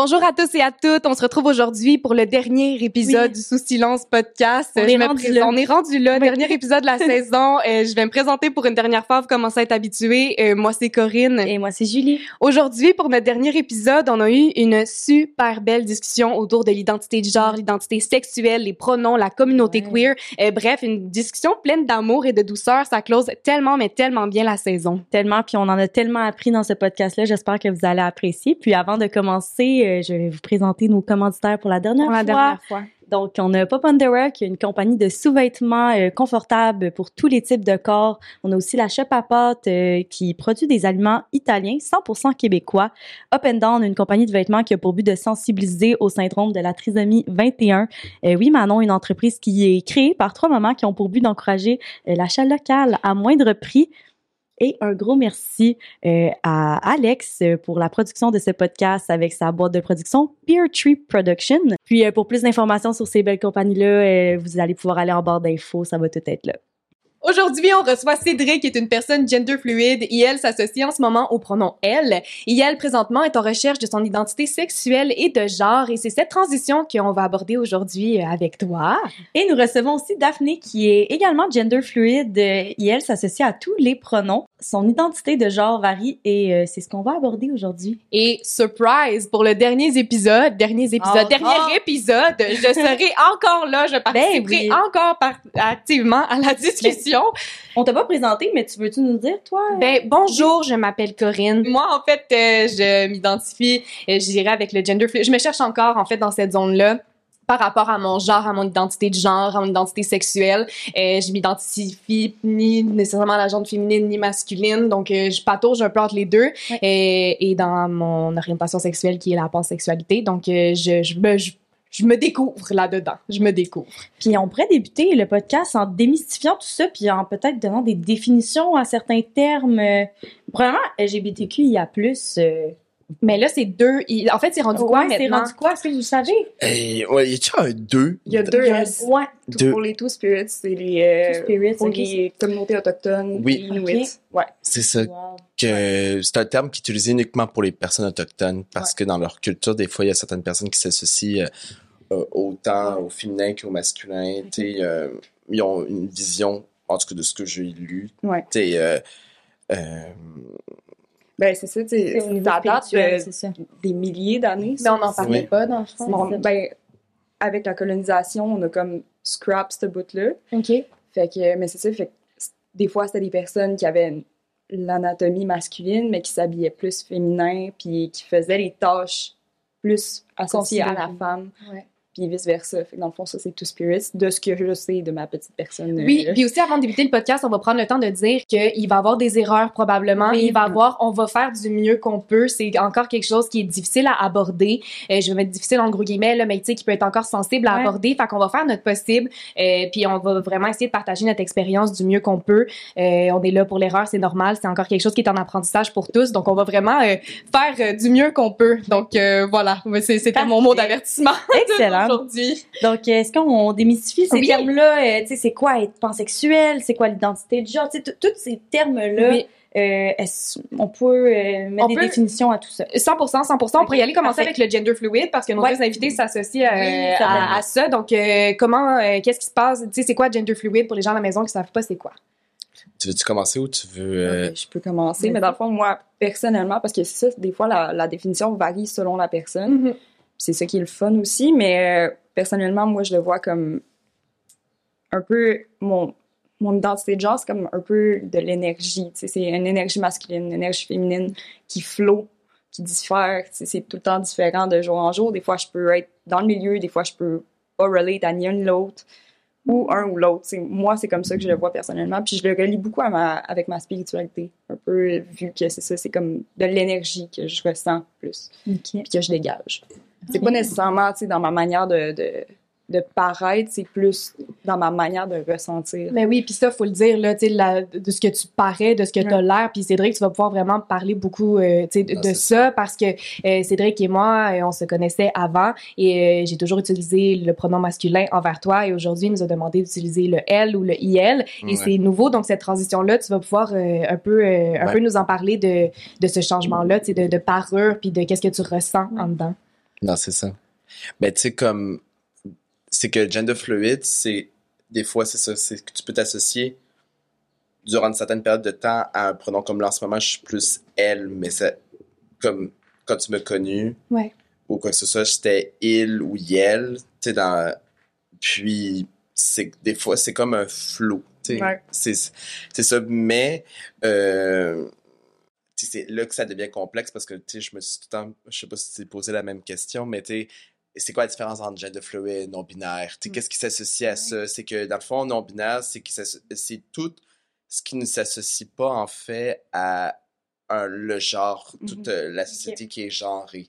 Bonjour à tous et à toutes. On se retrouve aujourd'hui pour le dernier épisode Oui. du Sous Silence podcast. On Je est me rendu là. On est rendu là, dernier épisode de la saison. Euh, je vais me présenter pour une dernière fois. Vous commencez à être habitués. Euh, moi, c'est Corinne. Et moi c'est Julie. Aujourd'hui, pour notre dernier épisode, on a eu une super belle discussion autour de l'identité de genre, l'identité sexuelle, les pronoms, la communauté Ouais. queer. Euh, bref, une discussion pleine d'amour et de douceur. Ça close tellement, mais tellement bien la saison. Tellement puis on en a tellement appris dans ce podcast là, j'espère que vous allez apprécier. Puis avant de commencer, je vais vous présenter nos commanditaires pour la dernière Pour la fois. dernière fois. Donc, on a Pop Underwear, qui est une compagnie de sous-vêtements euh, confortables pour tous les types de corps. On a aussi la Shop à euh, qui produit des aliments italiens 100% québécois. Up and Down, une compagnie de vêtements qui a pour but de sensibiliser au syndrome de la trisomie 21. Euh, oui, Manon, une entreprise qui est créée par trois mamans qui ont pour but d'encourager euh, l'achat local à moindre prix. Et un gros merci euh, à Alex pour la production de ce podcast avec sa boîte de production Peer Tree Production. Puis euh, pour plus d'informations sur ces belles compagnies-là, euh, vous allez pouvoir aller en barre d'infos, ça va tout être là. Aujourd'hui, on reçoit Cédric, qui est une personne gender fluide, et elle s'associe en ce moment au pronom elle. Et elle, présentement, est en recherche de son identité sexuelle et de genre, et c'est cette transition qu'on va aborder aujourd'hui euh, avec toi. Et nous recevons aussi Daphné qui est également gender fluide et elle s'associe à tous les pronoms. Son identité de genre varie et euh, c'est ce qu'on va aborder aujourd'hui. Et surprise, pour le dernier épisode, dernier épisode, Encore? dernier épisode, je serai encore là, je participerai oui. encore par- activement à la discussion. On t'a pas présenté, mais tu veux-tu nous dire, toi? Ben, bonjour, je m'appelle Corinne. Moi, en fait, euh, je m'identifie, euh, je dirais, avec le gender fluid. Je me cherche encore, en fait, dans cette zone-là par rapport à mon genre, à mon identité de genre, à mon identité sexuelle. Euh, je m'identifie ni nécessairement à la genre féminine ni masculine, donc euh, je patauge un peu entre les deux. Ouais. Et, et dans mon orientation sexuelle qui est la pansexualité, donc euh, je, je, me, je, je me découvre là-dedans. Je me découvre. Puis on pourrait débuter le podcast en démystifiant tout ça, puis en peut-être donnant des définitions à certains termes. Euh, Premièrement, LGBTQIA+, euh, Mais là, c'est deux. il- en fait, c'est rendu quoi c'est rendu quoi? Est-ce que vous savez? Et, ouais, y a-tu un 2? Il y a deux Il y a- S. Ouais, Deux. Pour les Two Spirits, c'est les, euh, Two Spirits, pour les communautés autochtones, Oui. les Inuits. Ouais. C'est ça Wow. que c'est un terme qui est utilisé uniquement pour les personnes autochtones parce que dans leur culture, des fois, il y a certaines personnes qui s'associent euh, euh, autant au féminin qu'au masculin. Tu sais, euh, ils ont une vision, en tout cas de ce que j'ai lu. Ouais. Tu sais, euh, euh, Ben, c'est ça, tu ça date de- des milliers d'années. Mais on n'en parlait Oui. pas, dans le fond. Bon, ben, avec la colonisation, on a comme scrap ce bout-là. OK. Fait que, mais c'est ça, fait que des fois, c'était des personnes qui avaient l'anatomie masculine, mais qui s'habillaient plus féminin, puis qui faisaient les tâches plus associées à la femme, Ouais. Puis vice-versa. Fait que dans le fond, ça, c'est Two Spirits, de ce que je sais de ma petite personne. Oui, euh, puis aussi avant de débuter le podcast, on va prendre le temps de dire qu'il va y avoir des erreurs probablement. Oui. Il va y avoir, on va faire du mieux qu'on peut. C'est encore quelque chose qui est difficile à aborder. Euh, je vais mettre difficile en gros guillemets, là, mais tu sais, qui peut être encore sensible à Ouais. aborder. Fait qu'on va faire notre possible. Euh, puis on va vraiment essayer de partager notre expérience du mieux qu'on peut. Euh, on est là pour l'erreur, c'est normal. C'est encore quelque chose qui est en apprendissage pour tous. Donc on va vraiment faire du mieux qu'on peut. Donc voilà, c'était mon mot d'avertissement Excellent. Aujourd'hui. Donc, euh, est-ce qu'on démystifie ces Oui. termes-là? Euh, tu sais, c'est quoi être pansexuel? C'est quoi l'identité de genre? Tu sais, tous ces termes-là, Oui. euh, on peut euh, mettre On des peut- définitions à tout ça? 100%, 100%. On pourrait y aller commencer parfait. avec le gender fluid parce que nos Ouais. deux invités s'associent euh, Oui, certainement. à, à ça. Donc, euh, comment, euh, qu'est-ce qui se passe? Tu sais, c'est quoi gender fluid pour les gens à la maison qui savent pas c'est quoi? tu veux-tu commencer ou tu veux... euh, je peux commencer, mais dans le fond, moi, personnellement, parce que c'est ça, des fois, la, la définition varie selon la personne. C'est ça qui est le fun aussi, mais euh, personnellement, moi, je le vois comme un peu mon, mon identité de genre, c'est comme un peu de l'énergie. C'est une énergie masculine, une énergie féminine qui flot, qui diffère. C'est tout le temps différent de jour en jour. Des fois, je peux être dans le milieu, des fois, je peux pas relate à ni un ni l'autre. ou un ou l'autre. Moi, c'est comme ça que je le vois personnellement. Puis je le relie beaucoup à ma, avec ma spiritualité. Un peu, vu que c'est ça, c'est comme de l'énergie que je ressens plus, puis que je dégage. C'est pas nécessairement, tu sais, dans ma manière de, de, de paraître, c'est plus dans ma manière de ressentir. Mais oui, puis ça, faut le dire, là, tu sais, la- de ce que tu parais, de ce que tu as l'air. Puis Cédric, tu vas pouvoir vraiment parler beaucoup euh, tu sais, de, Ah, de ça parce que euh, Cédric et moi, euh, on se connaissait avant et euh, j'ai toujours utilisé le pronom masculin envers toi et aujourd'hui, il nous a demandé d'utiliser le elle ou le IL et Ouais. c'est nouveau. Donc, cette transition-là, tu vas pouvoir euh, un, peu, euh, un Ouais. peu nous en parler de, de ce changement-là, tu sais, de, de parure puis de qu'est-ce que tu ressens en dedans. Non, c'est ça. Mais tu sais, comme, c'est que gender fluid, c'est, des fois, c'est ça, c'est que tu peux t'associer durant une certaine période de temps à un pronom comme là, en ce moment, je suis plus elle, mais c'est comme quand tu m'as connu, Ouais. ou quoi que ce soit, j'étais il ou yel, tu sais, dans, puis, c'est, des fois, c'est comme un flou, tu sais. Ouais. C'est, c'est ça, mais, euh, c'est là que ça devient complexe parce que, tu sais, je me suis tout le temps, je sais pas si tu posé la même question, mais tu sais, c'est quoi la différence entre gender fluid, non-binaire? Tu sais, Mm. qu'est-ce qui s'associe à ça? C'est que, dans le fond, non-binaire, c'est que c'est tout ce qui ne s'associe pas, en fait, à un, le genre, toute Mhm. euh, la société qui est genrée.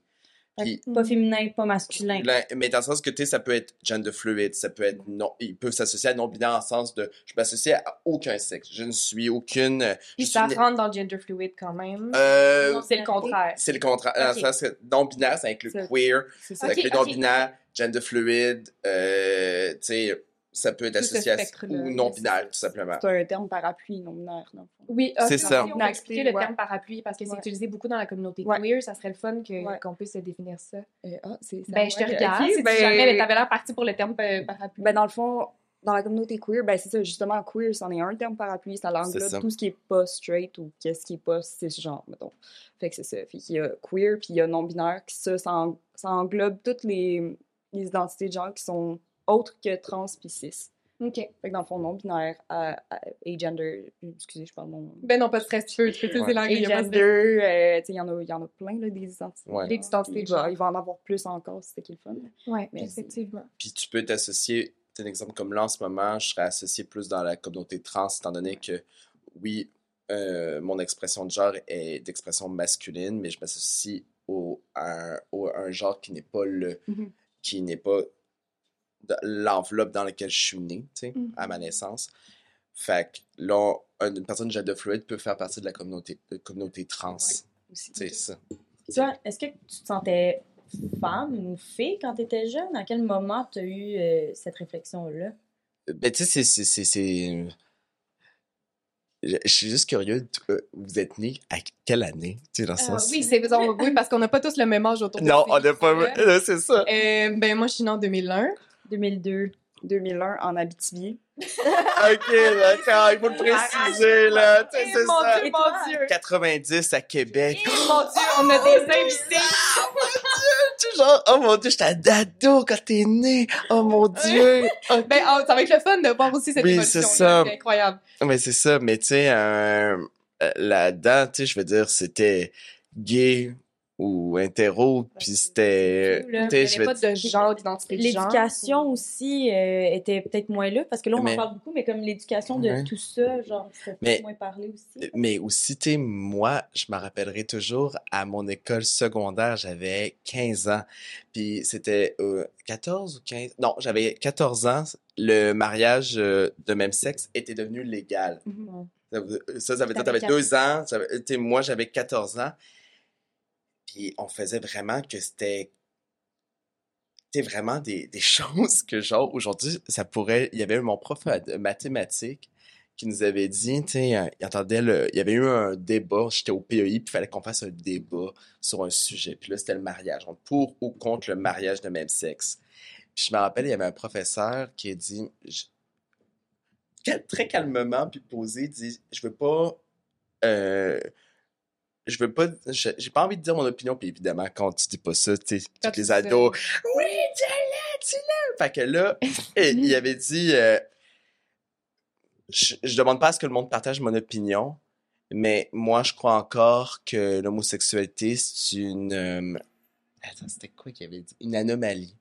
Pas féminin, pas masculin. Mais dans le sens que, tu sais, ça peut être gender fluid, ça peut être non, ils peuvent s'associer à non-binaire en sens de, je m'associe à aucun sexe, je ne suis aucune, je ça suis- rentre dans le gender fluid quand même. euh, c'est le contraire. c'est le contraire, dans le sens que non-binaire, ça inclut queer, C'est ça ça. Ok, inclut non-binaire, gender fluid, euh, tu sais, ça peut être Tout ce associé à, ou oui, non-binaire, c'est tout simplement. C'est un terme parapluie, non binaire, fond. Oui, C'est ok, ça. On va expliquer le Ouais. terme parapluie parce que c'est utilisé beaucoup dans la communauté Ouais. queer. Ça serait le fun qu'on puisse définir ça. Euh, ah, c'est ça. Ben, je te regarde. si ben- jamais t'avais l'air parti pour le terme euh, parapluie. Ben, dans le fond, dans la communauté queer, ben, c'est ça, justement, queer, c'en est un terme parapluie, ça C'est englobe tout ce qui est pas straight ou qu'est-ce qui est pas cisgenre, mettons. Fait que c'est ça. Fait qu'il y a queer, puis il y a non-binaire, qui ça, ça, en- ça englobe toutes les, les identités de genre qui sont autres que trans pis cis. OK. Fait que dans le fond, non-binaire, a- a- agender, excusez, je parle mon... Ben non, pas de stress, tu peux, tu peux utiliser Ouais. l'anglais. il y a pas de stress. Agender, euh, tu sais, il y, en a- il y en a plein, là, des identités. Ouais. Des identités Il de il va en avoir plus encore, c'est ça qui est le fun. Ouais, Mais effectivement. Puis tu peux t'associer, un exemple comme là en ce moment, je serais associé plus dans la communauté trans, étant donné que, oui, euh, mon expression de genre est d'expression masculine, mais je m'associe au, à, un, au- à un genre qui n'est pas le, Mhm. qui n'est pas de- l'enveloppe dans laquelle je suis né, tu sais, Mhm. à ma naissance. Fait que là, une personne gender fluide peut faire partie de la communauté, de communauté trans. Aussi. C'est ça. Toi, est-ce que tu te sentais femme ou fille quand tu étais jeune? À quel moment tu as eu euh, cette réflexion-là? Ben, tu sais, c'est- Je suis juste curieux, euh, vous êtes né à quelle année? Tu sais, dans le sens? oui, c'est oui, parce qu'on n'a pas tous le même âge autour de Non, ces on n'a pas. c'est ça. Euh, ben moi, je suis née en 2001. 2002. 2001 en Abitibi. ok, d'accord, il faut le préciser, là. Tu sais, c'est mon ça. Dieu, mon Dieu! 90 à Québec. Eh, mon Dieu, on a des invités! Tu sais, genre, oh mon dieu, j'étais un dado quand t'es né. Oh mon dieu. Ben, oh, ça va être le fun de voir aussi cette Oui, évolution c'est ça. C'est incroyable. Mais c'est ça, mais tu sais, euh, euh, là-dedans, tu sais, je veux dire, c'était gay ou hétéro, puis c'était, Il n'y avait pas de genre, d'identité de genre. L'éducation aussi euh, était peut-être moins là, parce que là, on Mais- en parle beaucoup, mais comme l'éducation de Ouais. tout ça, genre, c'est Mais- moins parlé aussi. Mais aussi, tu sais, moi, je me rappellerai toujours, à mon école secondaire, j'avais 15 ans. Puis c'était euh, 14 ou 15? Non, j'avais 14 ans. Le mariage euh, de même sexe était devenu légal. Ça, ça, ça veut dire, T'avais t'avais deux ans. ça veut- tu sais, moi, j'avais 14 ans. Puis on faisait vraiment que c'était vraiment des, choses que, genre, aujourd'hui, ça pourrait... Il y avait mon prof de mathématiques qui nous avait dit, tu sais, il entendait le... Il y avait eu un débat, j'étais au PEI, puis il fallait qu'on fasse un débat sur un sujet. Puis là, c'était le mariage, pour ou contre le mariage de même sexe. Je me rappelle, il y avait un professeur qui a dit, très calmement, puis posé, dit, je veux pas... euh, je veux pas, j'ai pas envie de dire mon opinion, puis évidemment, quand tu dis pas ça, tu tous tu les ados, oui, dis-le, dis-le! Fait que là, il avait dit, euh, je, je demande pas à ce que le monde partage mon opinion, mais moi, je crois encore que l'homosexualité, c'est une, euh, attends, c'était quoi qu'il avait dit? Une anomalie.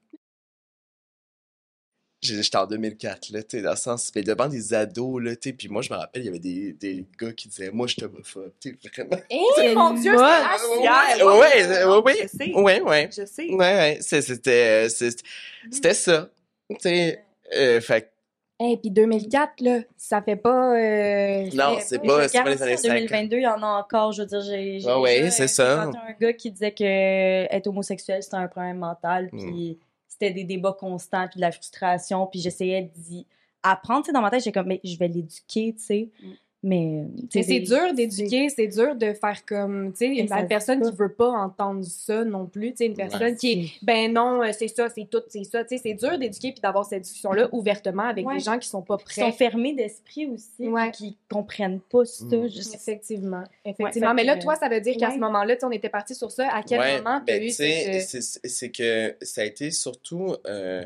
J'étais en 2004, là, tu sais, dans le sens, mais devant des ados, là, tu puis moi, je me rappelle, il y avait des, des gars qui disaient, moi, je suis homophobe, tu vraiment. Eh, mon Dieu, c'est. Ouais, ouais, ouais, ouais. Je sais. Ouais, ouais. Je sais. Ouais, ouais, c'était, c'était ça. Tu sais, euh, fait que Et puis 2004, là, ça fait pas... euh, Non, c'est pas, c'est pas les années ça, En 50. 2022, il y en a encore. Je veux dire, j'ai. j'ai Ah ouais, déjà, c'est euh, ça. un gars qui disait que être homosexuel, c'était un problème mental. Mm. C'était des débats constants, puis de la frustration. Puis j'essayais d'y apprendre. Tu sais, dans ma tête, j'ai comme, mais je vais l'éduquer, tu sais. Mm. Mais. c'est des- dur d'éduquer, c'est dur de faire comme, tu sais, une personne qui veut pas entendre ça non plus, tu sais, une personne qui est, ben non, euh, c'est ça, c'est tout, c'est ça, tu sais, c'est dur d'éduquer puis d'avoir cette discussion-là ouvertement avec Ouais. des gens qui sont pas Qui sont prêts. fermés d'esprit aussi, Ouais. qui comprennent pas ça. Mm. Effectivement, Ouais, effectivement. Mais là, toi, ça veut dire qu'à ouais. ce moment-là, on était parti sur ça. À quel Ouais, moment tu as ben, eu tu sais, cette... c'est c'est que ça a été surtout euh,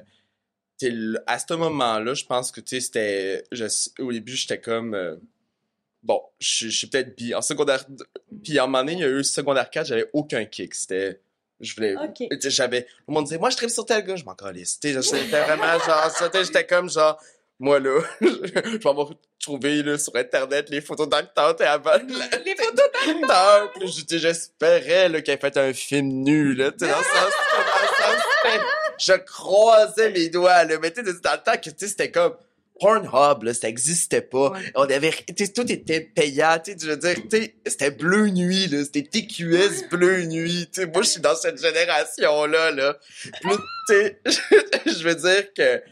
à ce moment-là, je pense que tu sais c'était au début j'étais comme euh, bon, je je suis peut-être bi en secondaire puis à un moment donné, il y a eu secondaire 4, j'avais aucun kick, c'était je voulais Ok. tu sais, j'avais le monde disait moi je tripe sur tel gars, je m'en calisse. C'était vraiment genre ça, j'étais comme genre moi là, je vais avoir trouvé là, sur internet les photos d'acteurs t'sais, avant la- Les photos sais, j'espérais là, qu'elle ait fait un film nu, là, tu sais, dans le sens, je croisais mes doigts, là, mais tu sais, dans le temps que, tu sais, c'était comme Pornhub, là, ça existait pas. Ouais. On avait, tout était payant, tu veux dire, tu sais, c'était Bleu Nuit, là, c'était TQS Bleu Nuit, tu sais, moi, je suis dans cette génération-là, là. Je veux dire que,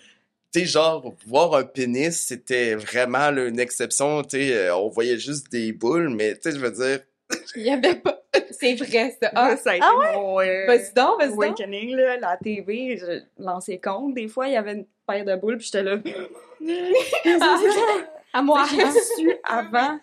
tu genre, voir un pénis, c'était vraiment là, une exception, tu euh, on voyait juste des boules, mais, tu sais, je veux dire, Il y avait pas... C'est vrai, ça. Ah, Ah, ça a été ah mon euh, vas-y donc, vas-y donc. awakening, là, la TV, je lançais compte. Des fois, il y avait une paire de boules, puis j'étais là. À moi. J'ai su avant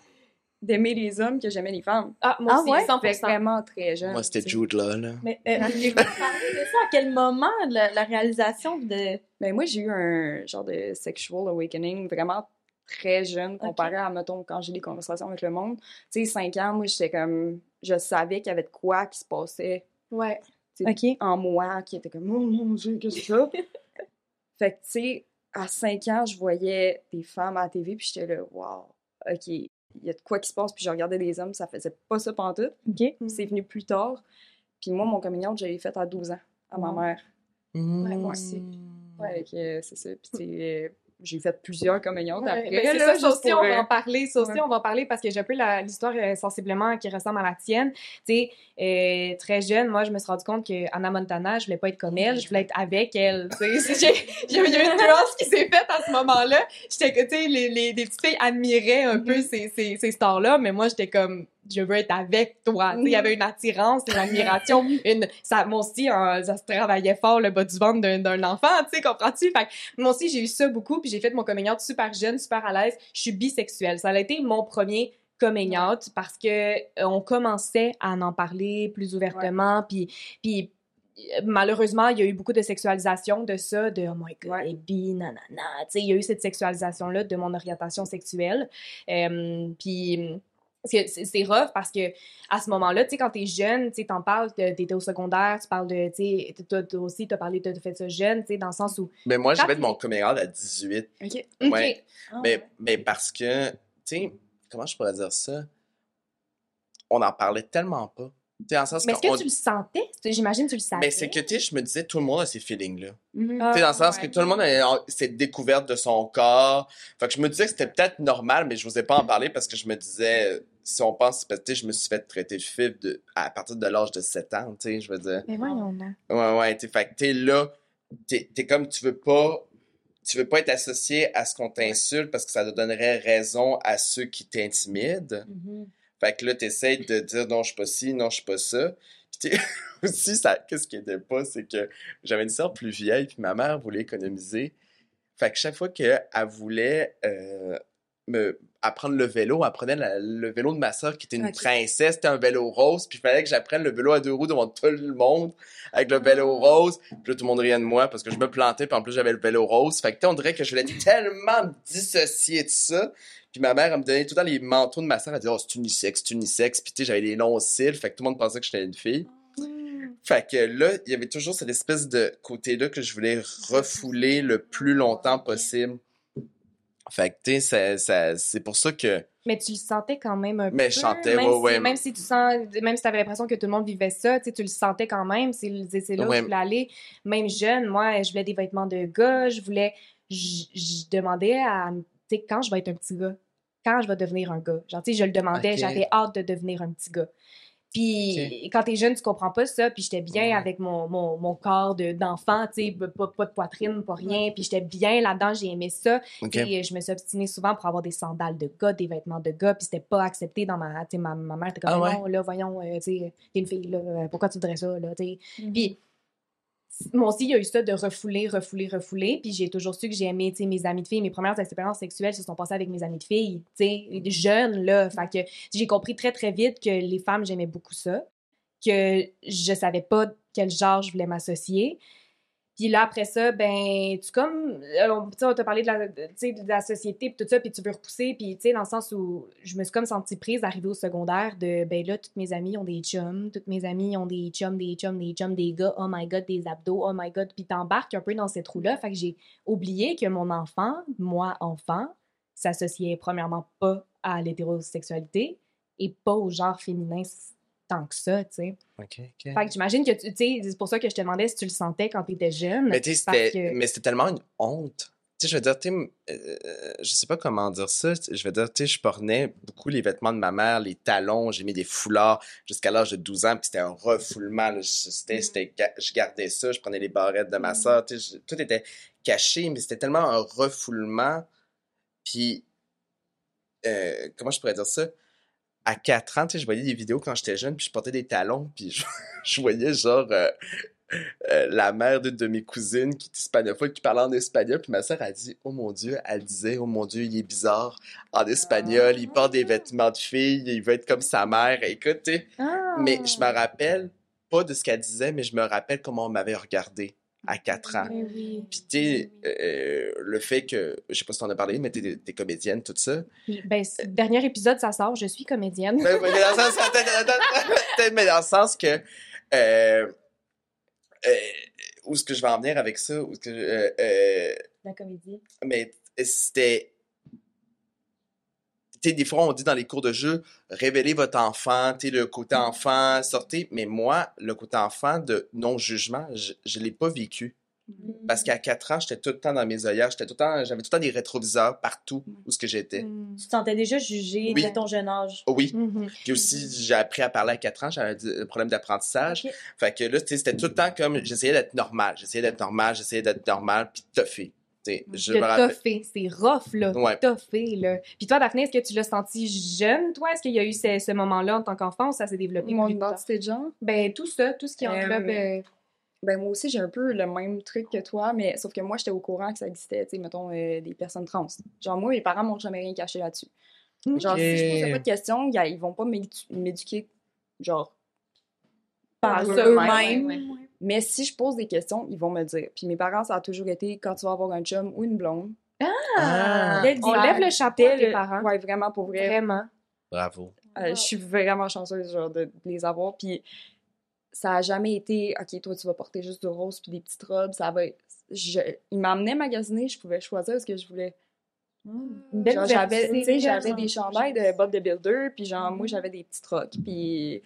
d'aimer les hommes que j'aimais les femmes. Ah, moi Ah aussi, ouais? Fait 100%. vraiment très jeune. moi, c'était. Jude là, là. Mais euh, vous parlez de ça à quel moment, la, la réalisation de. Ben, moi, j'ai eu un genre de sexual awakening vraiment très jeune comparé à, mettons, quand j'ai des conversations avec le monde. Tu sais, 5 ans, moi, j'étais comme. Je savais qu'il y avait de quoi qui se passait Ouais. tu sais, Ok. en moi, qui était comme, oh mon Dieu, qu'est-ce que c'est ça? fait que, tu sais, à 5 ans, je voyais des femmes à la TV, puis j'étais là, wow, OK, il y a de quoi qui se passe, puis je regardais des hommes, ça faisait pas ça pantoute. Ok. C'est venu plus tard. Puis moi, mon coming out, je l'ai fait à 12 ans, à ma mère. Ouais, moi aussi. Ouais, c'est ça. Puis, tu sais, j'ai fait plusieurs coming out Ouais, après. ben là, ça, aussi, pour, on va euh, en parler. Ça aussi, ouais. on va en parler parce que j'ai un peu l'histoire euh, sensiblement qui ressemble à la tienne. Tu sais, euh, très jeune, moi, je me suis rendu compte que Anna Montana, je voulais pas être comme elle, je voulais être avec elle. Tu sais, il y a eu une nuance qui s'est faite à ce moment-là. J'étais tu sais, les, les, les petites filles admiraient un peu ces, ces, ces stars-là, mais moi, j'étais comme, je veux être avec toi. Il y avait une attirance, une admiration, une, ça, moi aussi, hein, ça se travaillait fort le bas du ventre d'un, enfant, tu sais, comprends-tu? Fait que moi aussi, j'ai eu ça beaucoup, puis j'ai fait mon coming out super jeune, super à l'aise. Je suis bisexuelle. Ça a été mon premier coming out parce que euh, on commençait à en parler plus ouvertement, puis puis euh, malheureusement, il y a eu beaucoup de sexualisation de ça, de oh my god, Ouais. bi, nanana. Tu sais, il y a eu cette sexualisation-là de mon orientation sexuelle. Euh, puis c'est c'est- c'est rough parce que à ce moment-là, tu sais, quand t'es jeune, tu sais, t'en parles, t'étais au secondaire, tu parles de, tu sais, toi aussi, t'as parlé, t'as fait ça jeune, tu sais, dans le sens où... Mais moi, fait t'es- mon coming out à 18. OK. Ouais. Ah, Mais, ouais. mais parce que, tu sais, comment je pourrais dire ça? On en parlait tellement pas. Sens Mais est-ce que tu le sentais? J'imagine que tu le savais. Mais c'est que, tu sais, je me disais, tout le monde a ces feelings-là. Ah, Tu sais, dans le sens ouais. que tout le monde a cette découverte de son corps. Fait que je me disais que c'était peut-être normal, mais je n'osais pas en parler parce que je me disais, si on pense, parce que je me suis fait traiter de de, à partir de l'âge de 7 ans, tu sais, je veux dire. Mais voyons donc. Ouais, ouais, tu fait que t'es là, t'es es comme, tu veux pas, tu veux pas être associé à ce qu'on t'insulte parce que ça te donnerait raison à ceux qui t'intimident. Mhm. Fait que là, t'essayes de dire non, je suis pas ci, non, je suis pas ça. Puis aussi, ça, qu'est-ce qui était pas, c'est que j'avais une sœur plus vieille, puis ma mère voulait économiser. Fait que chaque fois qu'elle voulait euh, me apprendre le vélo, elle prenait la- le vélo de ma sœur qui était une princesse, c'était un vélo rose, puis il fallait que j'apprenne le vélo à deux roues devant tout le monde avec le vélo rose. Puis là, tout le monde riait de moi parce que je me plantais, puis en plus, j'avais le vélo rose. Fait que on dirait que je voulais tellement me dissocier de ça. Puis ma mère, elle me donnait tout le temps les manteaux de ma sœur. Elle disait, oh, c'est unisexe, c'est unisexe. Puis tu sais, j'avais des longs cils. Fait que tout le monde pensait que j'étais une fille. Fait que là, il y avait toujours cette espèce de côté-là que je voulais refouler le plus longtemps possible. Fait que, tu sais, c'est pour ça que... Mais tu le sentais quand même un peu. Mais je chantais, même ouais, si, ouais. Même si tu sens, même si t'avais l'impression que tout le monde vivait ça, tu le sentais quand même. C'est c'est là où Ouais. je voulais aller. Même jeune, moi, je voulais des vêtements de gars. Je voulais... Je je demandais à... Tu sais, quand je vais être un petit gars? Quand je vais devenir un gars? Genre, tu sais, je le demandais. J'avais hâte de devenir un petit gars. Puis quand t'es jeune, tu comprends pas ça. Puis j'étais bien Ouais. avec mon, mon, mon corps de- d'enfant, tu sais, pas, pas de poitrine, pas rien. Puis j'étais bien là-dedans, j'ai aimé ça. OK. Tu sais, je me suis obstinée souvent pour avoir des sandales de gars, des vêtements de gars, puis c'était pas accepté dans ma... Tu sais, ma, ma mère était comme, Ah ouais? non, là, voyons, euh, tu sais, t'es une fille, là, euh, pourquoi tu voudrais ça, là, tu sais. Mhm. Puis moi aussi, il y a eu ça de refouler, refouler, refouler, puis j'ai toujours su que j'ai aimé, mes amis de filles. Mes premières expériences sexuelles se sont passées avec mes amis de filles, tu jeunes, là. Fait que j'ai compris très, très vite que les femmes, j'aimais beaucoup ça, que je savais pas quel genre je voulais m'associer. Puis là, après ça, ben, tu comme, euh, on, on t'a parlé de la, société, puis tout ça, puis tu veux repousser, puis tu dans le sens où je me suis comme sentie prise d'arriver au secondaire de, ben là, toutes mes amies ont des chums, toutes mes amies ont des chums, des chums, des chums, des gars, oh my god, des abdos, oh my god, puis t'embarques un peu dans cette roue-là, fait que j'ai oublié que mon enfant, moi, enfant, s'associait premièrement pas à l'hétérosexualité et pas au genre féminin tant que ça, tu sais. OK, OK. Fait que j'imagine que tu sais, c'est pour ça que je te demandais si tu le sentais quand t'étais jeune. Mais tu c'était que- mais c'était tellement une honte. Tu sais, je veux dire, tu euh, je sais pas comment dire ça. Je veux dire, tu sais, je portais beaucoup les vêtements de ma mère, les talons, j'ai mis des foulards jusqu'à l'âge de 12 ans, puis c'était un refoulement. C'était, ga- je gardais ça, je prenais les barrettes de ma soeur, tu sais, tout était caché, mais c'était tellement un refoulement. Puis, euh, comment je pourrais dire ça? À 4 ans, tu sais, je voyais des vidéos quand j'étais jeune, puis je portais des talons, puis je, je voyais genre euh, euh, la mère d'une de mes cousines qui est hispanophone, qui parlait en espagnol, puis ma soeur a dit « Oh mon Dieu », elle disait « Oh mon Dieu, il est bizarre en espagnol, il porte des vêtements de fille, il veut être comme sa mère. » Écoute, Ah! mais je me rappelle pas de ce qu'elle disait, mais je me rappelle comment on m'avait regardé à 4 ans. Oui. Puis tu sais, euh, le fait que, je sais pas si t'en as parlé, mais t'es, t'es comédienne, tout ça. Ben, dernier épisode, ça sort, je suis comédienne. Mais, mais dans le sens, mais dans le sens que, euh, euh, où est-ce que je vais en venir avec ça? Où que, je- La comédie. mais c'était, sais, des fois, on dit dans les cours de jeu, révélez votre enfant, tu le côté enfant, sortez. Mais moi, le côté enfant de non-jugement, je, je l'ai pas vécu. Parce qu'à 4 ans, j'étais tout le temps dans mes œillères, j'étais tout le temps, j'avais tout le temps des rétroviseurs partout où ce que j'étais. Mm. Tu te sentais déjà jugé Oui. dès ton jeune âge. Oui. Mhm. Puis aussi, j'ai appris à parler à 4 ans, j'avais un problème d'apprentissage. Fait que là, c'était tout le temps comme, j'essayais d'être normal, j'essayais d'être normal, j'essayais d'être normal, puis tougher. Tu sais, je De me rappelle. toffer, c'est rough, là. Ouais. Toffer, là. Puis toi, Daphné, est-ce que tu l'as senti jeune, toi? Est-ce qu'il y a eu ce, ce moment-là en tant qu'enfant ou ça s'est développé Mon plus identité de genre? Ben, tout ça, tout ce qui Euh, englobe... euh, Ben moi aussi, j'ai un peu le même truc que toi, mais sauf que moi, j'étais au courant que ça existait, tu sais, mettons, euh, des personnes trans. Genre, moi, mes parents m'ont jamais rien caché là-dessus. Genre, si je posais pas de questions, ils vont pas m'édu- m'éduquer, genre, Par par eux-mêmes. Mais si je pose des questions, ils vont me le dire. Puis mes parents, ça a toujours été, quand tu vas avoir un chum ou une blonde, Ah, on lève le chapeau à tes parents. Ouais, vraiment, pour vrai. Vraiment. bravo. Euh, je suis vraiment chanceuse genre, de, de les avoir. Puis ça a jamais été, OK, toi, tu vas porter juste du rose puis des petites robes. Ça va être- je, il m'emmenait magasiner, je pouvais choisir ce que je voulais. Une belle Genre, j'avais, j'avais des chandails de Bob the Builder, puis genre, moi, Mhm. j'avais des petites rocs. Puis,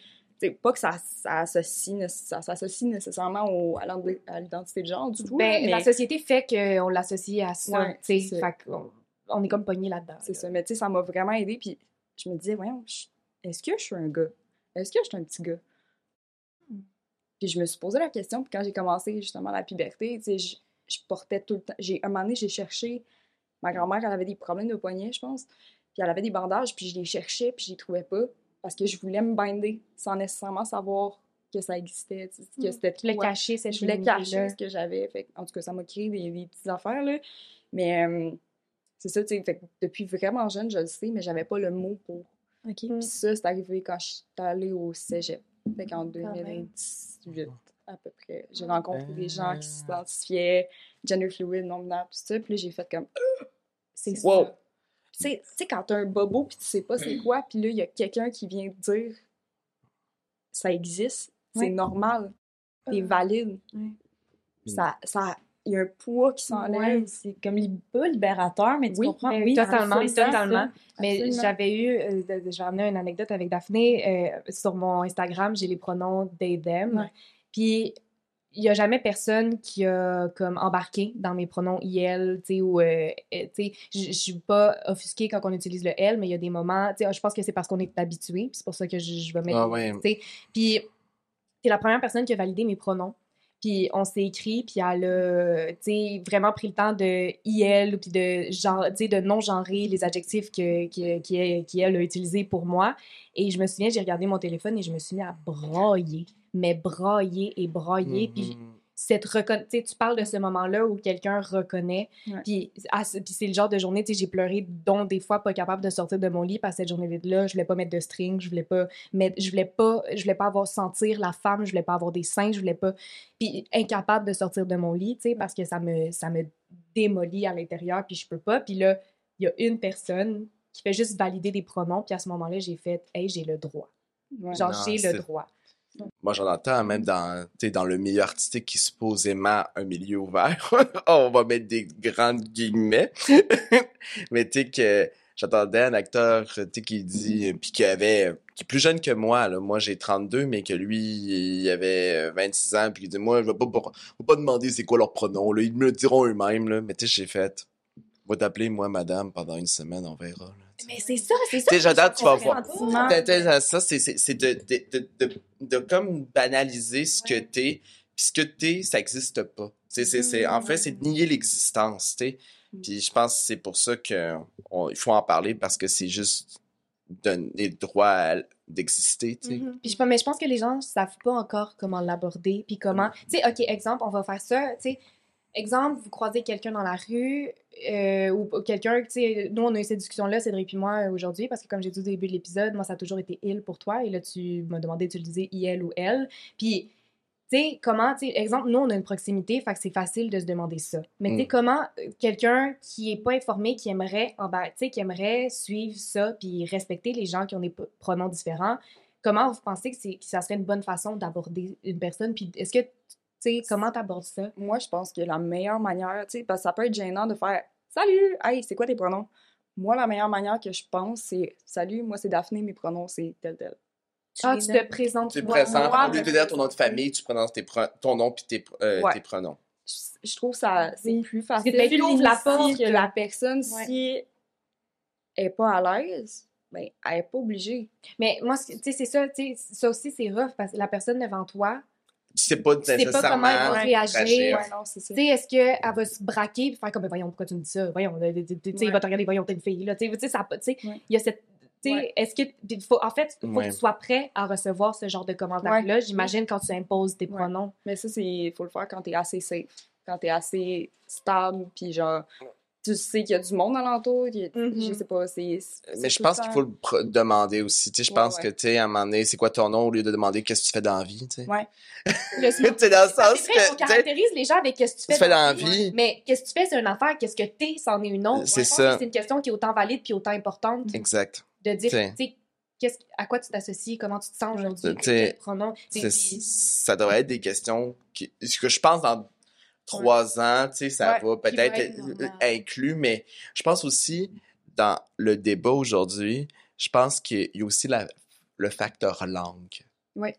pas que ça, ça associe, nécess- ça s'associe nécessairement au, à l'ident- à l'identité de genre du tout. Ben, mais la société fait qu'on l'associe à ça, Ouais. Fait qu'on on est comme pogné là-dedans. c'est là. ça. Mais tu sais, ça m'a vraiment aidé. Puis je me disais, voyons, est-ce que je suis un gars? Est-ce que je suis un petit gars? Puis je me suis posé la question, puis quand j'ai commencé justement la puberté, tu sais, je, je portais tout le temps. J'ai, un moment donné, j'ai cherché. Ma grand-mère, elle avait des problèmes de poignet, je pense. Puis elle avait des bandages, puis je les cherchais, puis je les trouvais pas. Parce que je voulais me binder sans nécessairement savoir que ça existait, que Mm. c'était quoi. cacher cette Je voulais féminité-là. cacher ce que j'avais. En tout cas, ça m'a créé des, des petites affaires, là. Mais euh, c'est ça, tu sais. Depuis vraiment jeune, je le sais, mais j'avais pas le mot pour. Puis ça, c'est arrivé quand je suis allée au cégep. Fait qu'en même. 2018, à peu près. J'ai rencontré des gens qui s'identifiaient gender fluid, non-binaire, tout ça. Puis là, j'ai fait comme. C'est ça. Wow. Tu sais, quand t'as un bobo, puis tu sais pas c'est quoi, puis là, il y a quelqu'un qui vient te dire ça existe, c'est Ouais. normal. t'es valide. Ouais. Ça, ça, il y a un poids qui s'enlève. Ouais, c'est comme pas libérateur, mais tu Oui, comprends? Oui, totalement, c'est totalement. Mais j'avais eu, euh, vais amener une anecdote avec Daphné. euh, sur mon Instagram, j'ai les pronoms they, them. Puis, il n'y a jamais personne qui a comme embarqué dans mes pronoms IL, tu sais, ou, euh, euh, tu sais, je suis pas offusquée quand on utilise le L, mais il y a des moments, tu sais, je pense que c'est parce qu'on est habitué, c'est pour ça que je, vais mettre, Ah ouais. tu sais. Puis, t'es la première personne qui a validé mes pronoms. Puis on s'est écrit, puis elle a, tu sais, vraiment pris le temps de IL, puis de genre, tu sais, de non-genrer les adjectifs que, que, qui, qui elle a utilisés pour moi. Et je me souviens, j'ai regardé mon téléphone et je me suis mis à brailler, mais brailler et brailler. Puis Mhm. cette reconna- tu parles de ce moment-là où quelqu'un reconnaît. Ouais. Puis, c'est le genre de journée, tu sais, j'ai pleuré, dont des fois pas capable de sortir de mon lit parce que cette journée-là, je voulais pas mettre de string, je voulais pas mettre, je voulais pas, je voulais pas avoir sentir la femme, je voulais pas avoir des seins, je voulais pas, puis incapable de sortir de mon lit, tu sais, parce que ça me, ça me démolit à l'intérieur, puis je peux pas. Puis là, il y a une personne qui fait juste valider des pronoms, puis à ce moment-là, j'ai fait, hey, j'ai le droit. Ouais. Genre, j'ai le droit. Moi, j'en entends même dans, dans le milieu artistique qui supposément un milieu ouvert. On va mettre des grandes guillemets. Mais tu sais que j'entendais un acteur, qui dit, puis qui avait, qui est plus jeune que moi, là. Moi, j'ai 32, mais que lui, il avait 26 ans, puis il dit, moi, je vais pas, pour- vais pas demander c'est quoi leur pronom, là. Ils me le diront eux-mêmes. Mais tu sais, j'ai fait, va t'appeler, moi, madame, pendant une semaine, on verra. Mais c'est ça, c'est ça. Tu sais, tu vas voir. Ça, c'est de, de, de, de, de comme banaliser ce que t'es, puis ce que t'es, ça existe pas. C'est, en fait, c'est de nier l'existence, tu sais. Puis je pense que c'est pour ça que on- il faut en parler parce que c'est juste donner le droit d'exister, tu sais. Puis je, pense- mais je pense que les gens ne savent pas encore comment l'aborder, puis comment... Tu sais, OK, exemple, on va faire ça, tu sais, exemple, vous croisez quelqu'un dans la rue, euh, ou quelqu'un, tu sais, nous, on a eu cette discussion-là, Cédric puis moi, aujourd'hui, parce que comme j'ai dit au début de l'épisode, moi, ça a toujours été « il » pour toi, et là, tu m'as demandé d'utiliser « il » ou « elle ». Puis, tu sais, comment, tu sais, exemple, nous, on a une proximité, fait que c'est facile de se demander ça. Mais tu sais, Mm. comment euh, quelqu'un qui est pas informé, qui aimerait, en bas, tu sais, qui aimerait suivre ça, puis respecter les gens qui ont des pronoms différents, comment vous pensez que, que ça serait une bonne façon d'aborder une personne? Puis est-ce que, sais, comment t'abordes ça? Moi, je pense que la meilleure manière, tu sais, parce que ça peut être gênant de faire Salut, hey, c'est quoi tes pronoms? Moi, la meilleure manière que je pense, c'est Salut, moi, c'est Daphné, mes pronoms, c'est tel, tel. Ah, tu te présentes. Tu te présentes, au lieu de dire ton nom de famille, tu prononces tes pro- ton nom puis tes, euh, Ouais. tes pronoms. Je, je trouve ça c'est Oui. plus facile. tu ouvres la porte. que la personne, Ouais. si elle est pas à l'aise, ben, elle est pas obligée. Mais moi, c'est- tu sais, c'est ça, tu sais, ça aussi, c'est rough, parce que la personne devant toi, Tu sais pas tu sais pas nécessairement comment elle va Ouais, réagir. Ouais, non, c'est ça. Tu sais, est-ce qu'elle va se braquer et faire comme, Ben, voyons, pourquoi tu me dis ça? Voyons, euh, tu sais, il Ouais. va te regarder, voyons, t'es une fille, là. Tu sais, tu ça, tu sais, il Ouais. y a cette. Tu sais, Ouais. est-ce que. faut, en fait, il faut Ouais. que tu sois prêt à recevoir ce genre de commentaires-là, j'imagine, quand tu imposes tes Ouais. pronoms. Mais ça, c'est faut le faire quand t'es assez safe, quand t'es assez stable, puis genre, tu sais qu'il y a du monde alentour, y a- je sais pas, c'est... c'est Mais je pense qu'il faut le demander aussi. Tu sais, je pense ouais. que, tu sais, à un moment donné, c'est quoi ton nom au lieu de demander qu'est-ce que tu fais dans la vie, tu sais. Ouais. Sais, dans le sens que, on caractérise les gens avec qu'est-ce que tu fais, tu fais dans la vie. vie. Mais qu'est-ce que tu fais, c'est une affaire. Qu'est-ce que t'es, c'en est une autre. C'est Je pense ça. que C'est une question qui est autant valide puis autant importante Exact. de dire, tu sais, qu'est-ce- à quoi tu t'associes, comment tu te sens aujourd'hui, pronom. C'est- Ça devrait être des questions qui, ce que je pense dans trois ans, tu sais, ça Ouais, va peut-être être inclus, mais je pense aussi, dans le débat aujourd'hui, je pense qu'il y a aussi la, le facteur langue.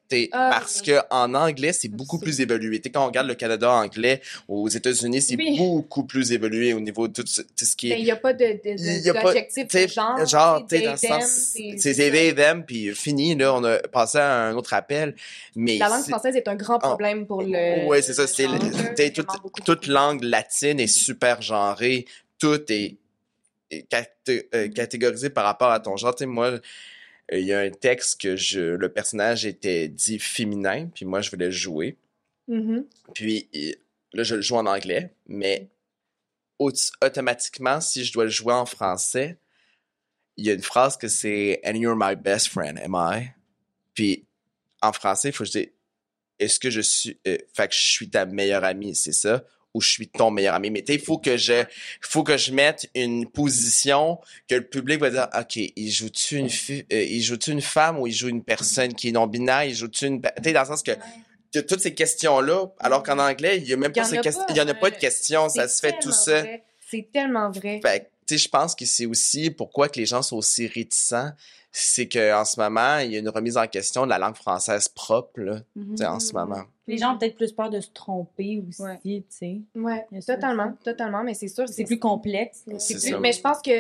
T'sais, Ah, parce oui. que en anglais, c'est beaucoup plus évolué. T'sais, quand on regarde le Canada anglais, aux États-Unis, c'est Oui. beaucoup plus évolué au niveau de tout ce, tout ce qui Ben, est il n'y a pas de, de, Il y a de, d'objectif de genre. genre, tu sais, dans le sens, c'est- they, them, puis fini, là, on a passé à un autre appel, mais La langue française est un grand Ah. problème pour le. Ouais, c'est ça, c'est, toute, toute langue latine est super genrée, tout est, euh, catégorisé par rapport à ton genre, tu sais, moi, euh, il y a un texte que je, le personnage était dit féminin, puis moi, je voulais le jouer, Mhm. puis euh, là, je le joue en anglais, mais au- automatiquement, si je dois le jouer en français, il y a une phrase que c'est And you're my best friend, am I? Puis en français, il faut que je dise Est-ce que je suis. euh, fait que je suis ta meilleure amie, c'est ça? Ou je suis ton meilleur ami? Mais tu sais, il faut que je faut que je mette une position que le public va dire OK, il joue-tu une, euh, il joue une femme ou il joue une personne qui est non-binaire? Il joue-tu une. Tu sais, dans le sens que y a toutes ces questions-là, alors qu'en anglais, il y a même y pas ces questions. Il y en a pas de questions. Ça se fait tout ça. C'est tellement vrai. Fait tu sais, je pense que c'est aussi pourquoi que les gens sont aussi réticents. C'est qu'en ce moment, il y a une remise en question de la langue française propre, là, tu sais, en ce Mhm. moment. Les gens ont peut-être plus peur de se tromper aussi, Ouais. tu sais. Ouais, totalement, totalement, mais c'est sûr, C'est plus complexe. plus- Mais je pense que,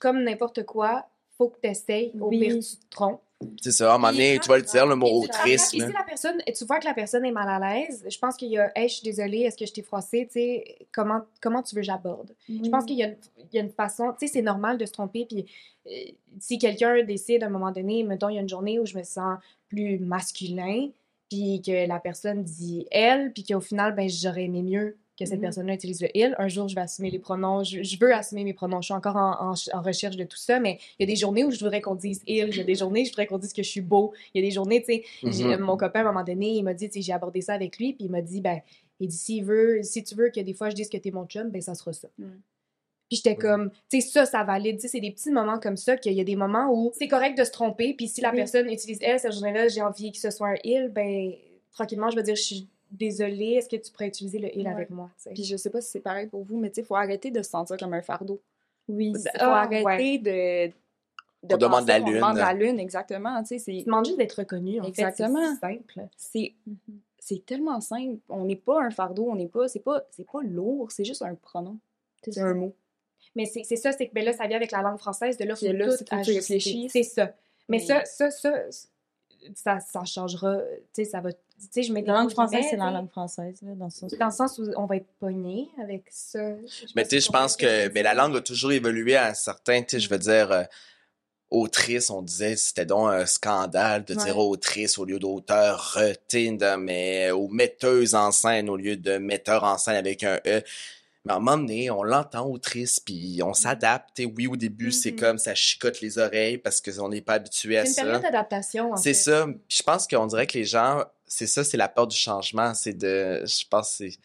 comme n'importe quoi, faut que tu essayes. Au Oui. pire, tu te trompes. C'est ça, à un moment donné, tu vas le dire, le mot autrice. Et si la personne, tu vois que la personne est mal à l'aise, je pense qu'il y a, hey, je suis désolée, est-ce que je t'ai froissé, tu sais, comment, comment tu veux que j'aborde? Je pense qu'il y, a une- il y a une façon, tu sais, c'est normal de se tromper, puis euh, si quelqu'un décide à un moment donné, mettons, il y a une journée où je me sens plus masculin, puis que la personne dit elle, puis qu'au final, ben, j'aurais aimé mieux que cette Mhm. personne-là utilise le il. Un jour, je vais assumer les pronoms, je, je veux assumer mes pronoms, je suis encore en, en- en recherche de tout ça, mais il y a des journées où je voudrais qu'on dise il, il y a des journées où je voudrais qu'on dise que je suis beau, il y a des journées, tu sais, Mhm. mon copain, à un moment donné, il m'a dit, tu sais, j'ai abordé ça avec lui, puis il m'a dit, ben, il dit, s'il veut, si tu veux que des fois je dise que t'es mon chum, ben, ça sera ça. Mm. Puis j'étais comme, tu sais, ça, ça valide. Tu sais, c'est des petits moments comme ça qu'il y a des moments où c'est correct de se tromper, puis si la Oui. personne utilise elle, cette journée-là, j'ai envie que ce soit un il, ben, tranquillement, je vais dire, je suis désolée, est-ce que tu pourrais utiliser le il Ouais. avec moi? Puis je sais pas si c'est pareil pour vous, mais tu sais, faut arrêter de se sentir comme un fardeau. Oui. Faut Ah, arrêter ouais. de. de On demande penser la qu'on lune. demande la lune, exactement. Tu sais, demandes juste d'être reconnu, en Exactement. fait. C'est si simple. c'est c'est tellement simple. On n'est pas un fardeau, on n'est pas. C'est pas, c'est pas lourd, c'est juste un pronom. C'est C'est ça. un mot. Mais c'est c'est ça, c'est que ben là, ça vient avec la langue française, de là, faut là, tout c'est faut que tu ajuster. réfléchisses. C'est ça. Mais, Mais- ça, ça, ça, ça, ça changera, tu sais, ça va, tu sais, je mets La langue française, c'est la tu sais. langue française, là, dans ce sens. Dans le sens où on va être pogné avec ça. Mais tu sais, je pense que ben, la langue a toujours évolué à un certain, tu sais, je veux dire, euh, autrice, on disait, c'était donc un scandale de dire autrice au lieu d'auteur, mais, ou metteuse en scène au lieu de metteur en scène avec un E. Mais à un moment donné, on l'entend autrice, puis on s'adapte. tu sais. Oui, au début, c'est Mhm. comme ça chicote les oreilles parce qu'on n'est pas habitué à C'est une ça. période d'adaptation, en C'est ça. Je pense qu'on dirait que les gens, c'est ça, c'est la peur du changement. C'est de, je pense, que c'est,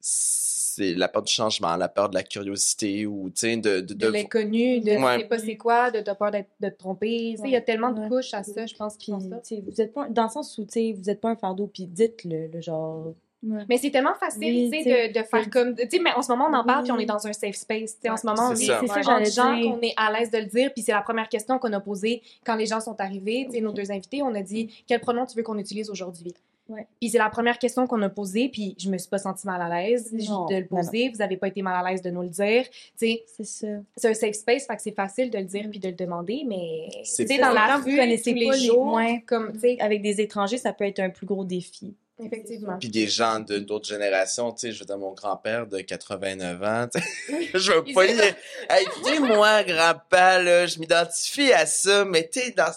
c'est la peur du changement, la peur de la curiosité ou, tu sais, de, de, De de- l'inconnu, de Ouais. tu sais pas c'est quoi, de t'as peur d'être- de te tromper. Il y a tellement de Ouais. couches à ça, je pense, Puis, ça. vous êtes pas, dans le sens où, tu sais, vous êtes pas un fardeau, puis dites-le, le genre. Mais c'est tellement facile, tu sais, de, de faire comme... Tu sais, mais en ce moment, on en parle, Oui. puis on est dans un safe space. Tu sais, en ce moment, on C'est est ça. C'est ça, entre j'allais gens dire. qu'on est à l'aise de le dire, puis c'est la première question qu'on a posée quand les gens sont arrivés. Tu sais, nos deux invités, on a dit « Quel pronom tu veux qu'on utilise aujourd'hui? Ouais. Puis c'est la première question qu'on a posée, puis je me suis pas sentie mal à l'aise Non, de le poser. Vous avez pas été mal à l'aise de nous le dire. C'est ça. c'est un safe space, fait que c'est facile de le dire puis de le demander, mais C'est dans la Quand vous rue, connaissez tous les jours, ouais. comme, Avec des étrangers, ça peut être un plus gros défi. Effectivement. Puis des gens de d'autres générations, tu sais, je veux dire, mon grand-père de 89 ans, je veux pas dire, hey, moi, grand-père, là, je m'identifie à ça, mais tu sais, dans,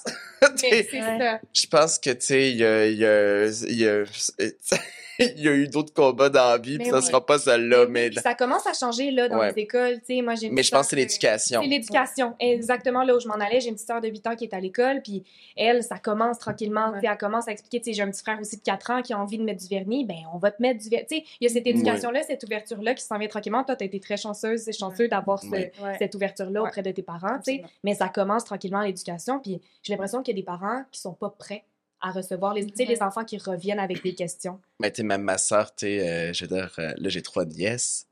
tu Mais sais, c'est Ouais. ça. je pense que, tu sais, il y a, y a, y a, il y a eu d'autres combats dans la vie, puis Mais ça sera pas celle-là, mais, puis ça commence à changer là dans Ouais. les écoles, tu sais, moi j'ai mais je pense que c'est l'éducation. C'est l'éducation, exactement là où je m'en allais. J'ai une petite sœur de 8 ans qui est à l'école, puis elle, ça commence tranquillement, tu sais, elle commence à expliquer, tu sais, j'ai un petit frère aussi de 4 ans qui a envie de mettre du vernis, ben on va te mettre du vernis. Tu sais, il y a cette éducation-là, cette ouverture-là qui s'en vient tranquillement. Toi, t'as été très chanceuse, c'est chanceux d'avoir ce- Ouais. cette ouverture-là Ouais. auprès de tes parents, tu. Mais ça commence tranquillement l'éducation, puis j'ai l'impression qu'il y a des parents qui sont pas prêts à recevoir les, tu les enfants qui reviennent avec des questions. Mais tu sais, même ma soeur, tu sais, euh, je veux dire, euh, là, j'ai trois nièces.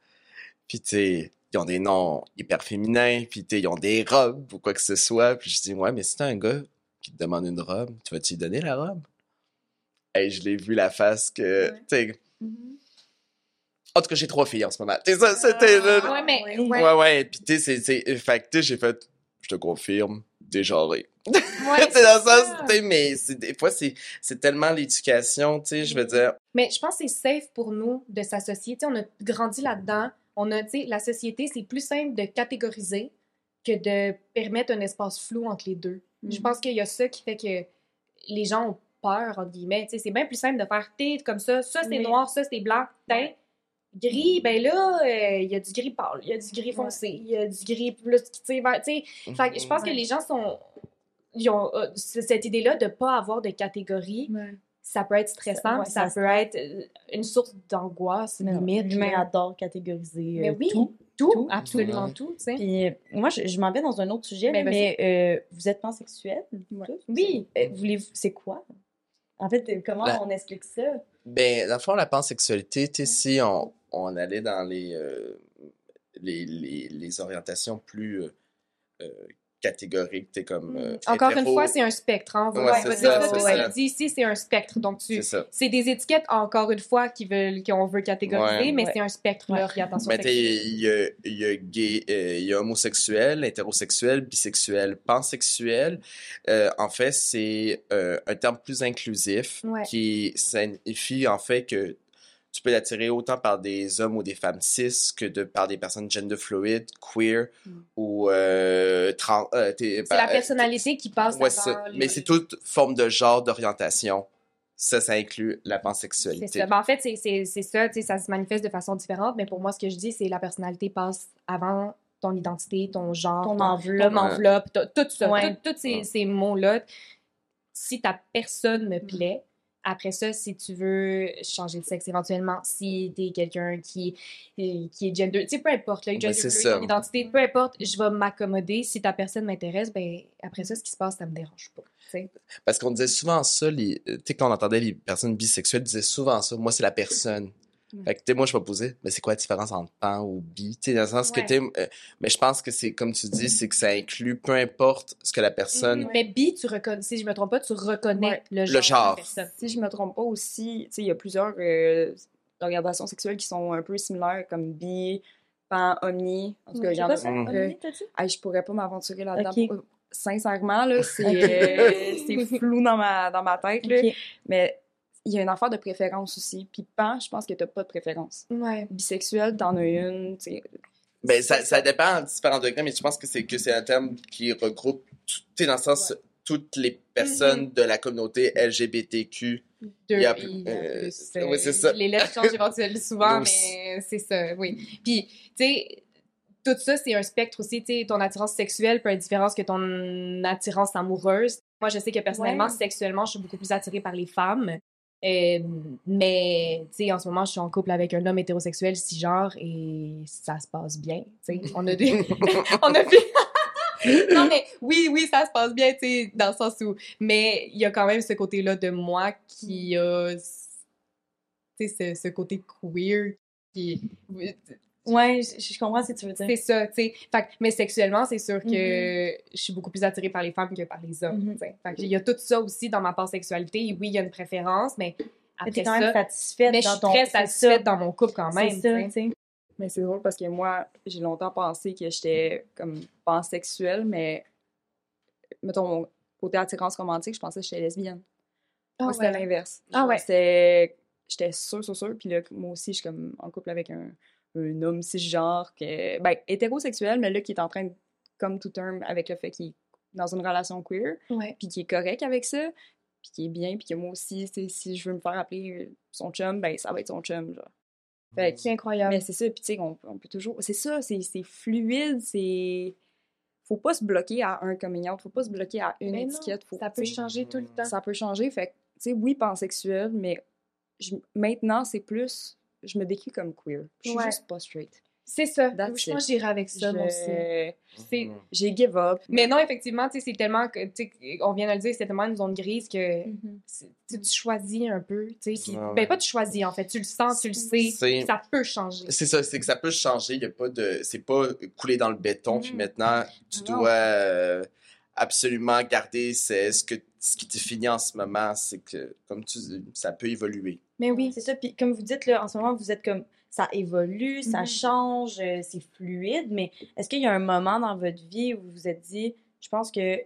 Puis, tu sais, ils ont des noms hyper féminins. Puis, tu sais, ils ont des robes ou quoi que ce soit. Puis, je dis, ouais, mais si t'as un gars qui te demande une robe, tu vas-tu lui donner la robe? Et je l'ai vu la face que, Ouais. tu sais, en tout cas, j'ai trois filles en ce moment. Tu sais, ça, c'était... Ah, Ouais, mais Ouais. ouais, Ouais. Puis, tu sais, c'est- c'est... Fait que, tu sais, j'ai fait, je te confirme, dégenré. ouais, c'est dans le ça. sens, tu sais, mais c'est- des fois, c'est tellement l'éducation, tu sais, je veux dire... Mais je pense que c'est safe pour nous de s'associer. Tu sais, on a grandi là-dedans. On a, tu sais, la société, c'est plus simple de catégoriser que de permettre un espace flou entre les deux. Je Mhm. pense qu'il y a ça qui fait que les gens ont peur, entre guillemets. Tu sais, c'est bien plus simple de faire t'es comme ça, ça c'est Oui. noir, ça c'est blanc, teint. Gris, ben là, euh, il y a du gris pâle, il y a du gris foncé, il y a du gris plus. Tu sais, fait que je pense que les gens sont. Ils ont euh, cette idée-là de ne pas avoir de catégorie Ouais. ça peut être stressant, ouais, ça, ça peut être euh, une source d'angoisse, limite. L'humain là. adore catégoriser Mais oui, tout. tout, tout. absolument Ouais. tout. Puis moi, je, je m'en vais dans un autre sujet, Ben, là, mais euh, vous êtes pansexuel? Oui. Euh, c'est quoi? En fait, comment La- on explique ça? Ben, dans le fond, la pansexualité, tu sais, si on, on allait dans les, euh, les, les, les orientations plus euh, euh, catégoriques, comme. euh, Encore une fois, c'est un spectre. Hein? Ouais, Ouais, ça, tout c'est ce ça. qu'il dit ici, c'est un spectre. Donc, tu, C'est des étiquettes, encore une fois, qui veulent, qu'on veut catégoriser, Ouais. mais Ouais. c'est un spectre, l'orientation sexuelle. il y a, il y a gay, euh, il y a homosexuel, hétérosexuel, bisexuel, pansexuel. Euh, en fait, c'est euh, un terme plus inclusif Ouais. qui signifie en fait que tu peux l'attirer autant par des hommes ou des femmes cis que de par des personnes gender fluid, queer Mm. ou euh, trans. euh, C'est la ben, personnalité qui passe Ouais, ça. Mais c'est toute forme de genre d'orientation. Ça, ça inclut la pansexualité. ça. Ben, en fait, c'est- ça, tu sais, ça se manifeste de façon différente, mais pour moi, ce que je dis, c'est la personnalité passe avant ton identité, ton genre, Ton ton, enveloppe. ton enveloppe, t- tout ça, Ouais. tous ces, Ouais. ces mots-là. Si ta personne Mm. me plaît, après ça, si tu veux changer de sexe éventuellement, si t'es quelqu'un qui, qui est gender, tu sais, peu importe, là, Ouais, gender ton identité, peu importe, je vais m'accommoder. Si ta personne m'intéresse, ben après ça, ce qui se passe, ça me dérange pas. tu. Parce qu'on disait souvent ça, tu sais, quand on entendait les personnes bisexuelles disaient souvent ça. Moi, c'est la personne. Fait que, tu sais, moi, je me posais, mais c'est quoi la différence entre pan ou bi? Tu sais, dans le sens Ouais. que, tu euh, mais je pense que c'est, comme tu dis, c'est que ça inclut peu importe ce que la personne. Mhm. Mais bi, tu reconnais, si je me trompe pas, tu reconnais Ouais. le genre. de genre. la personne. Si je me trompe pas aussi, tu sais, il y a plusieurs euh, orientations sexuelles qui sont un peu similaires, comme bi, pan, omni. En tout cas, il y en a. je pourrais pas m'aventurer là-dedans. Euh, Sincèrement, là, c'est euh, c'est flou dans ma, dans ma tête. Là. Mais il y a une affaire de préférence aussi. Puis pan, je pense que t'as pas de préférence. Ouais. Bisexuel, t'en as une. tu sais. Ben, ça, ça dépend à différents degrés, mais je pense que c'est que c'est un terme qui regroupe, tout- tu sais, dans le sens, toutes les personnes de la communauté LGBTQ. Deux Il y a- I, euh, plus, oui, c'est ça. Les lettres changent éventuellement souvent, mais c'est ça, oui. Puis, tu sais, tout ça, c'est un spectre aussi. Tu sais, ton attirance sexuelle peut être différente que ton attirance amoureuse. Moi, je sais que personnellement, Ouais. sexuellement, je suis beaucoup plus attirée par les femmes. Euh, mais, tu sais, en ce moment, je suis en couple avec un homme hétérosexuel cisgenre et ça se passe bien. Tu sais, on a des. on a fait. non, mais oui, oui, ça se passe bien, tu sais, dans le sens où. Mais il y a quand même ce côté-là de moi qui a. Tu sais, ce, ce côté queer qui. Ouais, je, je comprends ce que tu veux dire. C'est ça, tu sais. Fait que- mais sexuellement, c'est sûr que je suis beaucoup plus attirée par les femmes que par les hommes. Mhm. Fait que il y a tout ça aussi dans ma pansexualité. Et Oui, il y a une préférence, mais Mais après t'es quand même ça. satisfaite Mais je suis ton... très c'est satisfaite ça. dans mon couple quand même. C'est ça. Mais c'est drôle parce que moi, j'ai longtemps pensé que j'étais comme pansexuelle, mais mettons, côté attirance romantique, je pensais que j'étais lesbienne. Ah moi, c'était l'inverse. Ah ouais. J'étais sûre, sûre, sûre. Puis là, moi aussi, je suis comme en couple avec un, un homme cisgenre, que, ben, hétérosexuel, mais là, qui est en train de come to term avec le fait qu'il est dans une relation queer, Ouais. puis qui est correct avec ça, puis qui est bien, puis que moi aussi, si je veux me faire appeler euh, son chum, ben, ça va être son chum, genre. Fait que- C'est incroyable. mais c'est ça, puis tu sais, on, on peut toujours. C'est ça, c'est c'est fluide, c'est. Faut pas se bloquer à un coming out, faut pas se bloquer à une Mais étiquette. Faut, ça peut changer tout le temps. Ça peut changer. Fait que, tu sais, oui, pansexuel, mais je- maintenant, c'est plus. Je me décris comme queer. Je suis Ouais. juste pas straight. C'est ça. That's Je pense j'irai avec ça, moi aussi. Mhm. J'ai give up. Mais non, effectivement, tu sais, c'est tellement que, tu sais, on vient de le dire, c'est tellement une zone grise que Mhm. c'est- tu choisis un peu, tu sais, puis- Ouais, ben pas tu choisis, en fait, tu le sens, tu le sais, ça peut changer. C'est ça, c'est que ça peut changer. Il y a pas de, c'est pas coulé dans le béton. Puis Mhm. maintenant, tu Non. dois euh, absolument garder c'est ce que ce qui te finit en ce moment, c'est que comme tu dis, ça peut évoluer. Mais oui, C'est ça. Puis comme vous dites, là, en ce moment, vous êtes comme ça évolue, ça Mhm. change, euh, c'est fluide, mais est-ce qu'il y a un moment dans votre vie où vous vous êtes dit, je pense que je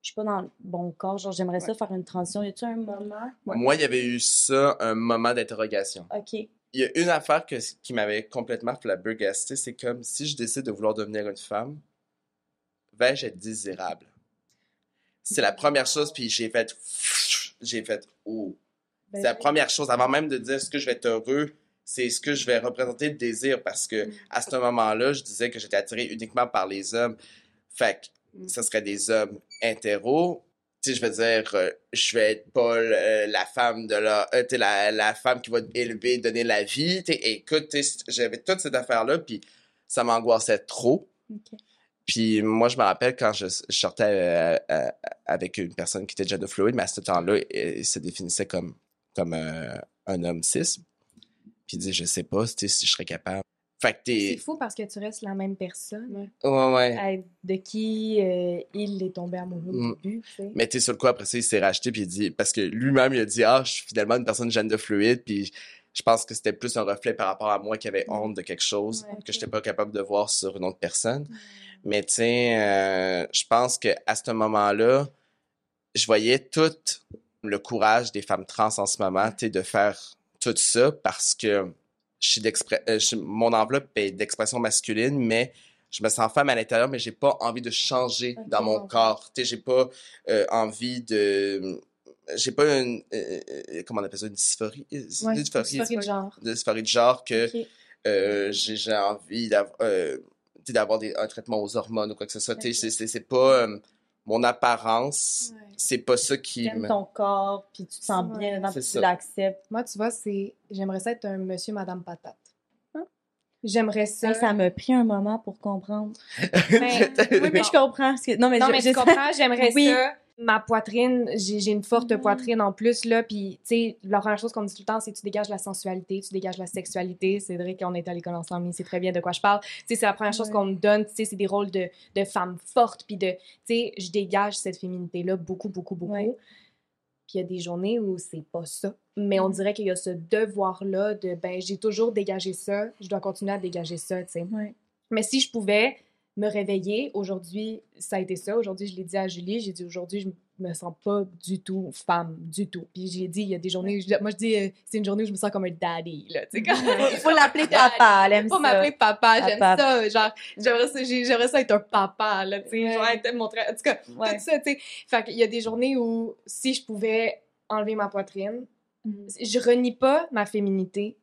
suis pas dans le bon corps, genre j'aimerais ça faire une transition? Y a-tu un moment? Ouais. Moi, il y avait eu ça, un moment d'interrogation. Ok. Il y a une affaire que, qui m'avait complètement flabbergasté, c'est comme si je décide de vouloir devenir une femme, vais-je être désirable? C'est la première chose, puis j'ai fait, j'ai fait, oh. Ben, C'est la première chose, avant même de dire est-ce que je vais être heureux, c'est ce que je vais représenter le désir, parce que à ce moment-là, je disais que j'étais attiré uniquement par les hommes. Fait que Mm. ce serait des hommes hétéros. Je veux dire, euh, je vais être pas euh, la femme de la, euh, la, la femme qui va élever, donner la vie. Tu sais, écoute, j'avais toute cette affaire-là, puis ça m'angoissait trop. Ok. Puis moi, je me rappelle quand je, je sortais euh, euh, avec une personne qui était gender fluid, mais à ce temps-là, il se définissait comme, comme euh, un homme cis. Puis il dit, je sais pas si je serais capable. Fait que C'est fou parce que tu restes la même personne. Ouais, ouais. euh, De qui euh, il est tombé amoureux Mm. au début, tu sais. Mais t'es sur le coup, après ça, il s'est racheté, puis il dit, parce que lui-même, il a dit, ah, je suis finalement une personne gender fluide, puis je pense que c'était plus un reflet par rapport à moi qui avait honte de quelque chose Ouais, que ok. j'étais pas capable de voir sur une autre personne. Mais tu sais, euh, je pense que à ce moment-là, je voyais tout le courage des femmes trans en ce moment, tu sais, de faire tout ça parce que je suis euh, je- mon enveloppe est d'expression masculine, mais je me sens femme à l'intérieur, mais j'ai pas envie de changer dans mon corps. Tu sais, j'ai pas euh, envie de, j'ai pas une, euh, comment on appelle ça, une dysphorie, Ouais, une dysphorie, dysphorie de genre. de dysphorie de genre que euh, j'ai envie d'avoir d'avoir un traitement aux hormones ou quoi que ce soit. Sais, c'est- c'est c'est pas euh, mon apparence, Ouais. c'est pas ça qui Tu aimes me... ton corps, puis tu te sens Ouais. bien dedans, puis tu l'acceptes. Moi, tu vois, c'est. J'aimerais ça être un monsieur, madame patate. Hein? J'aimerais ça. Ça m'a pris un moment pour comprendre. Mais- oui, Mais je comprends. que- Non, mais, non, je- mais je- tu comprends, j'aimerais Oui. ça. Ma poitrine, j'ai une forte Mhm. poitrine en plus, là. Puis, tu sais, la première chose qu'on me dit tout le temps, c'est tu dégages la sensualité, tu dégages la sexualité. Cédric, on est à l'école ensemble, il sait très bien de quoi je parle. Tu sais, c'est la première chose Ouais. qu'on me donne. Tu sais, c'est des rôles de, de femme forte. Puis, de, tu sais, je dégage cette féminité-là beaucoup, beaucoup, beaucoup. Ouais. Puis, il y a des journées où c'est pas ça. Mais on Mhm. dirait qu'il y a ce devoir-là de, ben, j'ai toujours dégagé ça, je dois continuer à dégager ça, tu sais. Ouais. Mais si je pouvais me réveiller, aujourd'hui, ça a été ça. Aujourd'hui, je l'ai dit à Julie, j'ai dit aujourd'hui, je me sens pas du tout femme, du tout. Puis j'ai dit, il y a des journées, je- moi je dis, euh, c'est une journée où je me sens comme un daddy, là, tu sais. Il faut l'appeler papa, elle aime Faut ça. m'appeler papa, j'aime ça. Genre, j'aimerais ça, j'aimerais ça être un papa, là, tu sais. Ouais. Genre, être mon tra- En tout cas, Ouais. tout ça, tu sais. Fait qu'il y a des journées où, si je pouvais enlever ma poitrine, Mhm. je renie pas ma féminité.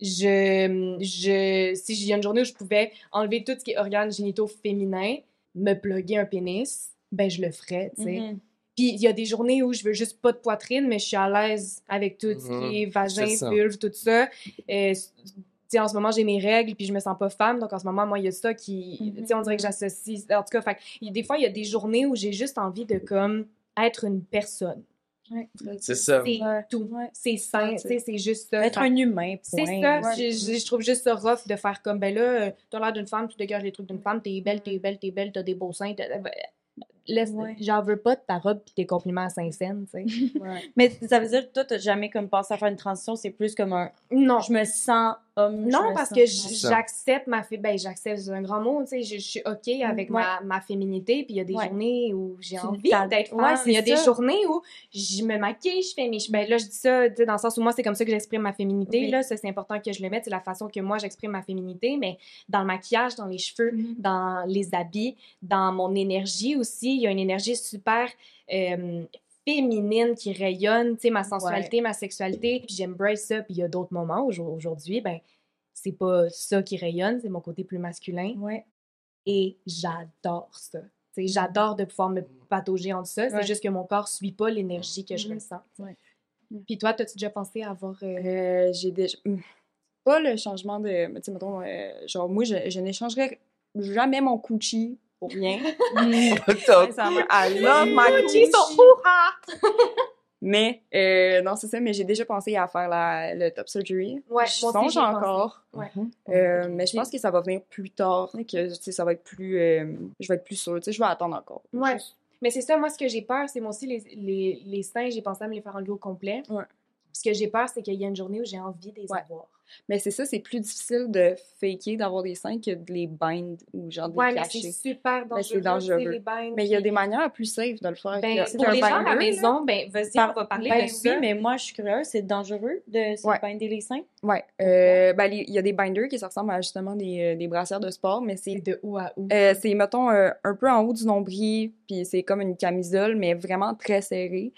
Je, je, si il y a une journée où je pouvais enlever tout ce qui est organes génitaux féminins, me plugger un pénis, ben je le ferais, tu sais. Mhm. Puis il y a des journées où je veux juste pas de poitrine, mais je suis à l'aise avec tout ce qui est vagin, C'est ça. vulve, tout ça. Euh, tu sais, en ce moment, j'ai mes règles, puis je me sens pas femme, donc en ce moment, moi, il y a ça qui... Tu sais, on dirait que j'associe... En tout cas, fait, y des fois, il y a des journées où j'ai juste envie de, comme, être une personne. C'est ça. C'est Ouais. tout. Ouais. C'est sais, c'est juste ça. Être un humain, c'est ça. Ouais. Je, trouve juste ça rough de faire comme, ben là, t'as l'air d'une femme, tu dégages les trucs d'une femme, t'es belle, t'es belle, t'es belle, t'as des beaux seins. ben, Laisse, Ouais. J'en veux pas de ta robe pis tes compliments à Saint-Saëns, tu sais. Ouais. Mais ça veut dire que toi, t'as jamais comme pensé à faire une transition, c'est plus comme un non. je me sens homme. Non, parce que j'accepte ma fé- ben j'accepte c'est un grand mot, tu sais, je, je suis OK avec Ouais. ma, ma féminité, puis il y a des Ouais. journées où j'ai envie d'être femme, il y a des journées où je me maquille, je fais mes ben là je dis ça, tu sais dans le sens où moi c'est comme ça que j'exprime ma féminité Oui. là, c'est important que je le mette, c'est la façon que moi j'exprime ma féminité, mais dans le maquillage, dans les cheveux, Mhm. dans les habits, dans mon énergie aussi, il y a une énergie super euh, féminine qui rayonne, tu sais, ma sensualité, ma sexualité, puis j'embrace ça, puis il y a d'autres moments où aujourd'hui, ben, c'est pas ça qui rayonne, c'est mon côté plus masculin, Ouais. et j'adore ça. Tu sais, j'adore de pouvoir me patauger en ça, c'est Ouais. juste que mon corps suit pas l'énergie que je Mhm. ressens. Ouais. Puis toi, as-tu déjà pensé à avoir... euh, Euh, j'ai déjà. hum, Pas le changement de. Tu sais, mettons, euh, genre, moi, je, je n'échangerais jamais mon Gucci pour rien. Sincèrement, I love my Gucci. Mais, euh, non, c'est ça, mais j'ai déjà pensé à faire la, le top surgery. Ouais, je moi songe encore. Ouais. Euh, mais je pense que ça va venir plus tard, que tu sais, ça va être plus. euh, je vais être plus sûre. Tu sais, je vais attendre encore. Ouais. Mais c'est ça, moi, ce que j'ai peur, c'est moi aussi, les, les, les seins, j'ai pensé à me les faire enlever au complet. Ouais. Ce que j'ai peur, c'est qu'il y a une journée où j'ai envie de les Ouais. avoir. Mais c'est ça, c'est plus difficile de faker d'avoir des seins que de les bind ou genre de Ouais, les mais c'est super dangereux. Dangereux. les Mais il y a des manières plus safe de le faire. Ben, que- pour les gens à la maison, ben, vas-y, on va parler Ben de ça. oui, mais moi, je suis curieuse, c'est dangereux de Ouais. binder les seins? Ouais. Euh, ben, il y a des binders qui se ressemblent à justement des, euh, des brassières de sport, mais C'est de où à où? euh, c'est mettons, euh, un peu en haut du nombril, puis c'est comme une camisole, mais vraiment très serrée.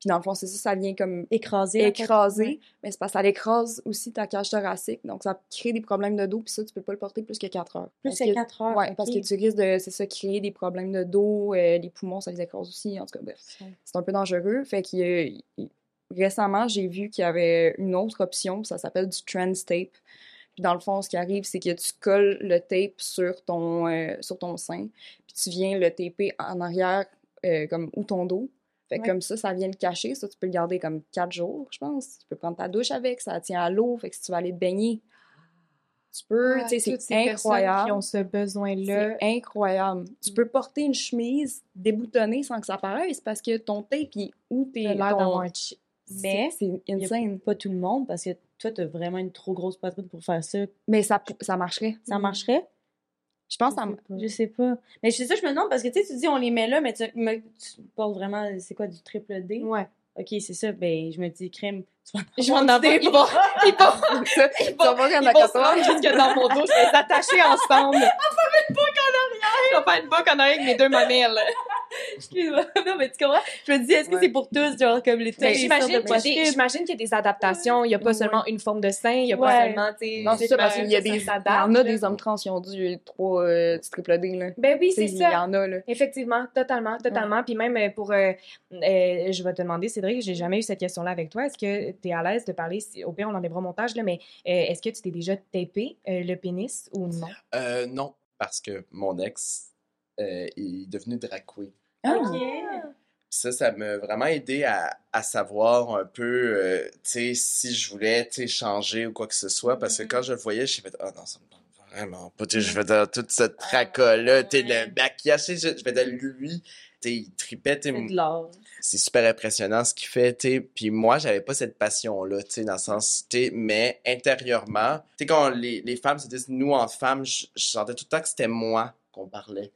Euh, puis dans le fond, c'est ça, ça vient comme fait. écraser, mais c'est parce que ça l'écrase aussi ta cage thoracique, donc ça crée des problèmes de dos, puis ça, tu peux pas le porter plus que 4 heures. Plus que que- 4 heures. Ok. parce que tu risques de, c'est ça, créer des problèmes de dos, euh, les poumons, ça les écrase aussi, en tout cas, bref. C'est un peu dangereux. Fait que récemment, j'ai vu qu'il y avait une autre option, ça s'appelle du trans tape. Puis dans le fond, ce qui arrive, c'est que tu colles le tape sur ton, euh, sur ton sein, puis tu viens le taper en arrière, euh, comme ou ton dos. Fait que Ouais. comme ça, ça vient le cacher. Ça, tu peux le garder comme quatre jours, je pense. Tu peux prendre ta douche avec, ça tient à l'eau. Fait que si tu vas aller te baigner, tu peux. Ah, tu sais, c'est incroyable. qui ont ce besoin-là. C'est incroyable. Tu peux porter une chemise déboutonnée sans que ça paraisse parce que ton tape, est où t'es. L'air ton- d'avoir un Mais C'est insane. pas tout le monde parce que toi, t'as vraiment une trop grosse poitrine pour faire ça. Mais ça, ça marcherait. Ça marcherait? Je pense ça Je sais pas. Je sais pas. Mais c'est ça, je me demande parce que tu sais, tu dis on les met là, mais tu, mais tu portes vraiment, c'est quoi, du triple D? Ouais. Ok, c'est ça. Ben, je me dis, crème, tu vas Je vais en avoir. Ils vont, ils vont, ils vont, ils vont jusque dans mon dos. Je vais les attacher ensemble. On va faire une boucle en arrière. Je vais faire une boucle en arrière avec mes deux mamelles. Excuse-moi. non, mais tu comprends? Je me dis, est-ce que Ouais. c'est pour tous, genre, comme les les J'imagine qu'il y, a des- poitrines? j'imagine qu'il y a des adaptations. Il n'y a pas Ouais. seulement une forme de sein. Il n'y a Ouais. pas seulement, tu sais. Non, c'est ça, parce qu'il y a ça des. Il y en a des hommes trans qui ont du 3 euh, triple D, là. Ben oui, c'est Il y ça. en a, là. Effectivement, totalement, totalement. Puis même euh, pour, euh, euh, je vais te demander, Cédric, j'ai jamais eu cette question-là avec toi. Est-ce que tu es à l'aise de parler, si- au pire on enlèvera au montage, là, mais euh, est-ce que tu t'es déjà tapé euh, le pénis ou non? Euh, non, parce que mon ex euh, est devenu drag queen. Ok. Ça, ça m'a vraiment aidé à, à savoir un peu, euh, tu sais, si je voulais, tu sais, changer ou quoi que ce soit. Parce que quand je le voyais, je me fait, ah non, ça me tente vraiment pas. Tu sais, je vais dans toute cette tracas-là, tu sais, le maquillage, je je vais dans lui, tu sais, il tripait, C'est super impressionnant ce qu'il fait, tu sais. Puis moi, j'avais pas cette passion-là, tu sais, dans le sens, tu sais, mais intérieurement, tu sais, quand les, les femmes se disent nous en femmes, je, je sentais tout le temps que c'était moi qu'on parlait.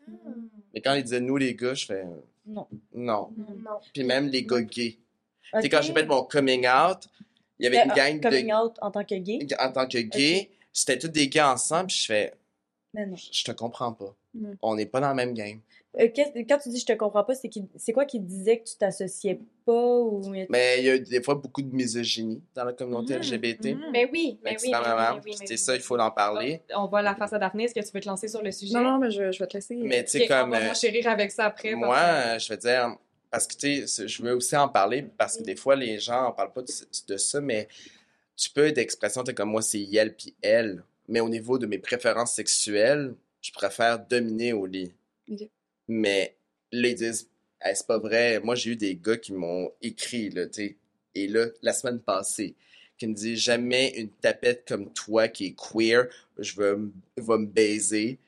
Mais quand ils disaient nous les gars, je fais Non. non. Non. Puis même les gars gays. Tu sais, quand j'ai fait mon coming out, il y avait une Euh, gang Coming de. out en tant que gay? En tant que gay, c'était tous des gars ensemble, puis je fais Mais non. je te comprends pas. Mm. On n'est pas dans le même game. Euh, quand tu dis je te comprends pas, c'est quoi qui disait que tu t'associais pas ou. Mais il y a des fois beaucoup de misogynie dans la communauté Mhm. LGBT. Mhm. Ben oui, ben oui. C'est oui. ça, il faut en parler. On va la face à Daphné. Est-ce que tu veux te lancer sur le sujet? Non, non, mais je, je vais te laisser. Mais tu sais, comme. On va euh, chérir avec ça après. Moi, que- euh, je veux dire, parce que tu sais, je veux aussi en parler parce que des fois, les gens en parlent pas de, de ça, mais tu peux d'expression, t'es comme moi, c'est elle puis elle. Mais au niveau de mes préférences sexuelles, je préfère dominer au lit. Ok. Mais là, ils disent, Hey, c'est pas vrai. Moi, j'ai eu des gars qui m'ont écrit, là, tu. Et là, la semaine passée, qui me dit jamais une tapette comme toi qui est queer, je veux, va me baiser.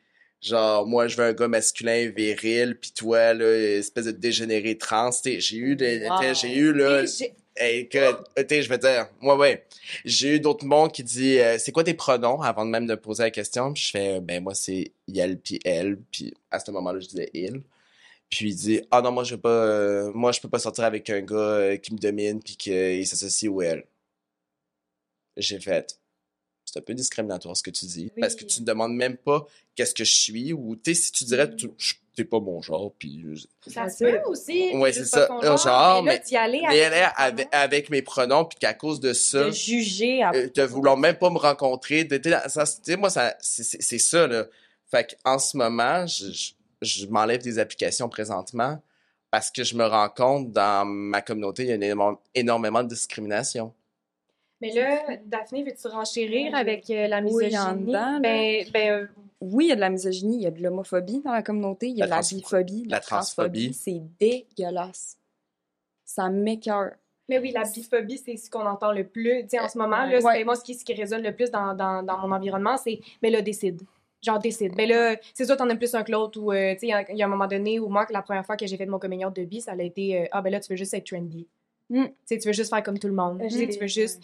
Genre, moi, je veux un gars masculin, viril, pis toi, là, espèce de dégénéré trans. J'ai eu des, Wow. j'ai eu, là, Et que, t'sais, je veux dire, moi, ouais. J'ai eu d'autres mondes qui dit, euh, c'est quoi tes pronoms avant de même de poser la question? Puis je fais, ben, moi, c'est elle puis elle. Puis à ce moment-là, je disais il. Puis il dit, ah non, moi, je veux pas, euh, moi, je peux pas sortir avec un gars euh, qui me domine puis qu'il s'associe au elle. J'ai fait, c'est un peu discriminatoire ce que tu dis. Oui. Parce que tu ne demandes même pas qu'est-ce que je suis ou, tu sais, si tu dirais, tu- je- t'es pas mon genre, puis Ça se C'est peut aussi. Ouais, juste c'est ça. pas ton Un genre, mais mais- d'y aller mais avec elle est ton avec, avec mes pronoms, puis qu'à cause de ça, De juger à euh, te voulant même pas me rencontrer, de, t'sais, ça, tu sais, moi, ça, c'est- c'est c'est ça, là. Fait qu'en ce moment, je, je, je m'enlève des applications présentement parce que je me rends compte dans ma communauté, il y a énormément, énormément de discrimination. Mais là, Daphné, veux-tu renchérir avec euh, la Oui, misogynie? dedans, là. ben, ben, euh, Oui, il y a de la misogynie, il y a de l'homophobie dans la communauté, il y a La de la trans- biphobie, de la transphobie. C'est dégueulasse. Ça m'écœure. mais oui, la biphobie, c'est ce qu'on entend le plus. Tu sais, en ce moment, là, Ouais. c'est- moi, ce qui, ce qui résonne le plus dans, dans, dans mon environnement, c'est « mais là, décide ». Genre, décide. Mais là, c'est sûr, t'en aimes plus un que l'autre. Ou, euh, tu sais, il y, a- il y a un moment donné où moi, que la première fois que j'ai fait mon communion de bi, ça a été euh, Ah, ben là, tu veux juste être trendy. Mm. Tu sais, tu veux juste faire comme tout le monde. Tu sais, tu veux juste.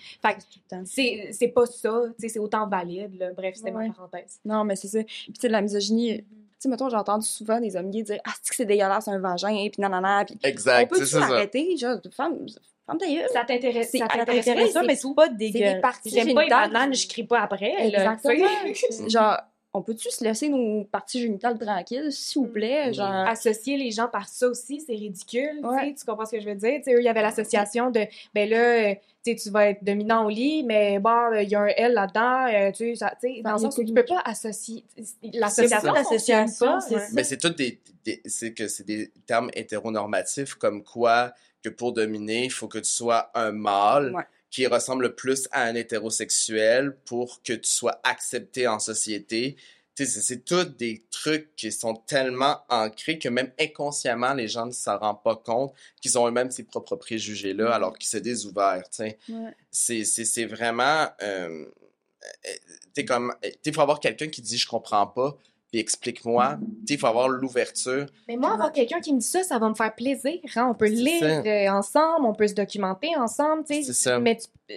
Temps. c'est c'est pas ça. Tu sais, c'est autant valide. Là. Bref, c'était Ouais. ma parenthèse. Non, mais c'est ça. Puis tu sais, de la misogynie, tu sais, mettons, j'ai entendu souvent des hommes gays dire « Ah, c'est que c'est dégueulasse, un vagin, puis nanana, puis on Exact, peut c'est tu ça. ça. arrêter, genre, femme, femme gueule? Ça t'intéresse. Ça t'intéresse mais c'est pas C'est dégueulasse. des parties J'aime J'aime pas les bananes, je crie pas après. Exactement. genre, on peut-tu se laisser nos parties génitales tranquilles, s'il vous plaît? Mm. Genre, Associer les gens par ça aussi, c'est ridicule. tu sais, Ouais. Tu comprends ce que je veux dire? Eux, il y avait l'association de, ben là, euh, tu vas être dominant au lit, mais bon, il y a un L là-dedans. euh, tu sais, tu dans le sens où peux pas associer. L'association l'association. Mais c'est tout des, des- c'est que c'est des termes hétéronormatifs comme quoi que pour dominer, il faut que tu sois un mâle Ouais. Qui ressemble le plus à un hétérosexuel pour que tu sois accepté en société. Tu Tu sais, c'est- tous des trucs qui sont tellement ancrés que même inconsciemment, les gens ne s'en rendent pas compte qu'ils ont eux-mêmes ces propres préjugés-là alors qu'ils se sais. Ouais. C'est, vraiment... Euh, euh, t'es comme... Il faut avoir quelqu'un qui dit « je comprends pas », puis explique-moi. Il faut avoir l'ouverture. Mais moi, avoir quelqu'un qui me dit ça, ça va me faire plaisir. hein. On peut lire ça. euh, ensemble, on peut se documenter ensemble, tu C'est sais. ça. Mais tu- euh,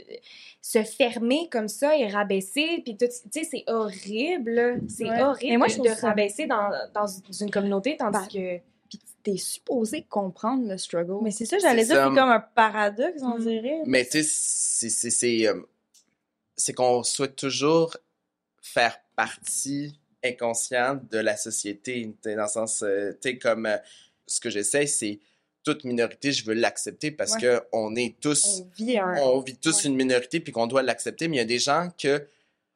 se fermer comme ça et rabaisser, puis tout, tu sais, c'est horrible. C'est Ouais. horrible Mais moi, je de trouve ça- rabaisser dans, dans une communauté, tandis Ben, que... Puis t'es supposé comprendre le struggle. Mais c'est ça, j'allais dire, c'est comme un paradoxe, on Mm. dirait. Mais tu sais, c'est, c'est, c'est, euh, c'est qu'on souhaite toujours faire partie inconsciente de la société. Dans le sens, euh, tu sais, comme euh, ce que j'essaie, c'est toute minorité, je veux l'accepter parce Ouais. que on est tous, on vit un... on vit tous Ouais. une minorité puis qu'on doit l'accepter. Mais il y a des gens que,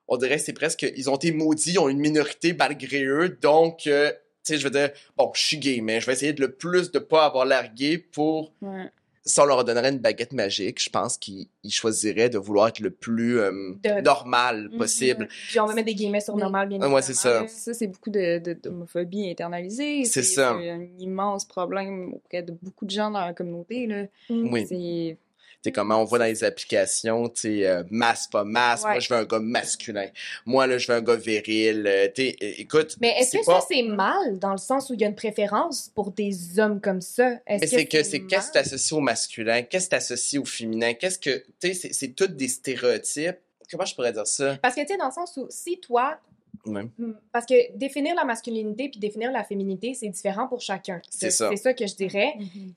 on dirait, c'est presque, ils ont été maudits, ils ont une minorité malgré eux. Donc, euh, tu sais, je veux dire, bon, je suis gay, mais je vais essayer de le plus de pas avoir l'air gay pour Ouais. Si on leur donnerait une baguette magique, je pense qu'ils ils choisiraient de vouloir être le plus euh, De- normal Mhm. possible. Puis on va mettre des guillemets sur normal, bien Ouais, ouais, c'est évidemment, ça. Ça, c'est beaucoup de, de- d'homophobie internalisée. C'est ça. C'est un immense problème auprès de beaucoup de gens dans la communauté. Là. Oui. C'est... Tu sais, comment on voit dans les applications, tu sais, euh, masse, pas masse. Moi, je veux un gars masculin. Moi, là, je veux un gars viril. Euh, tu sais, écoute. Mais est-ce que pas- ça, c'est mal, dans le sens où il y a une préférence pour des hommes comme ça? Mais c'est que c'est qu'est-ce que t'associes au masculin, qu'est-ce que t'associes au féminin, qu'est-ce que, tu sais, c'est- c'est tous des stéréotypes. Comment je pourrais dire ça? Parce que, tu sais, dans le sens où, si toi, Ouais. Parce que définir la masculinité puis définir la féminité, c'est différent pour chacun. C'est ça. C'est ça que je dirais.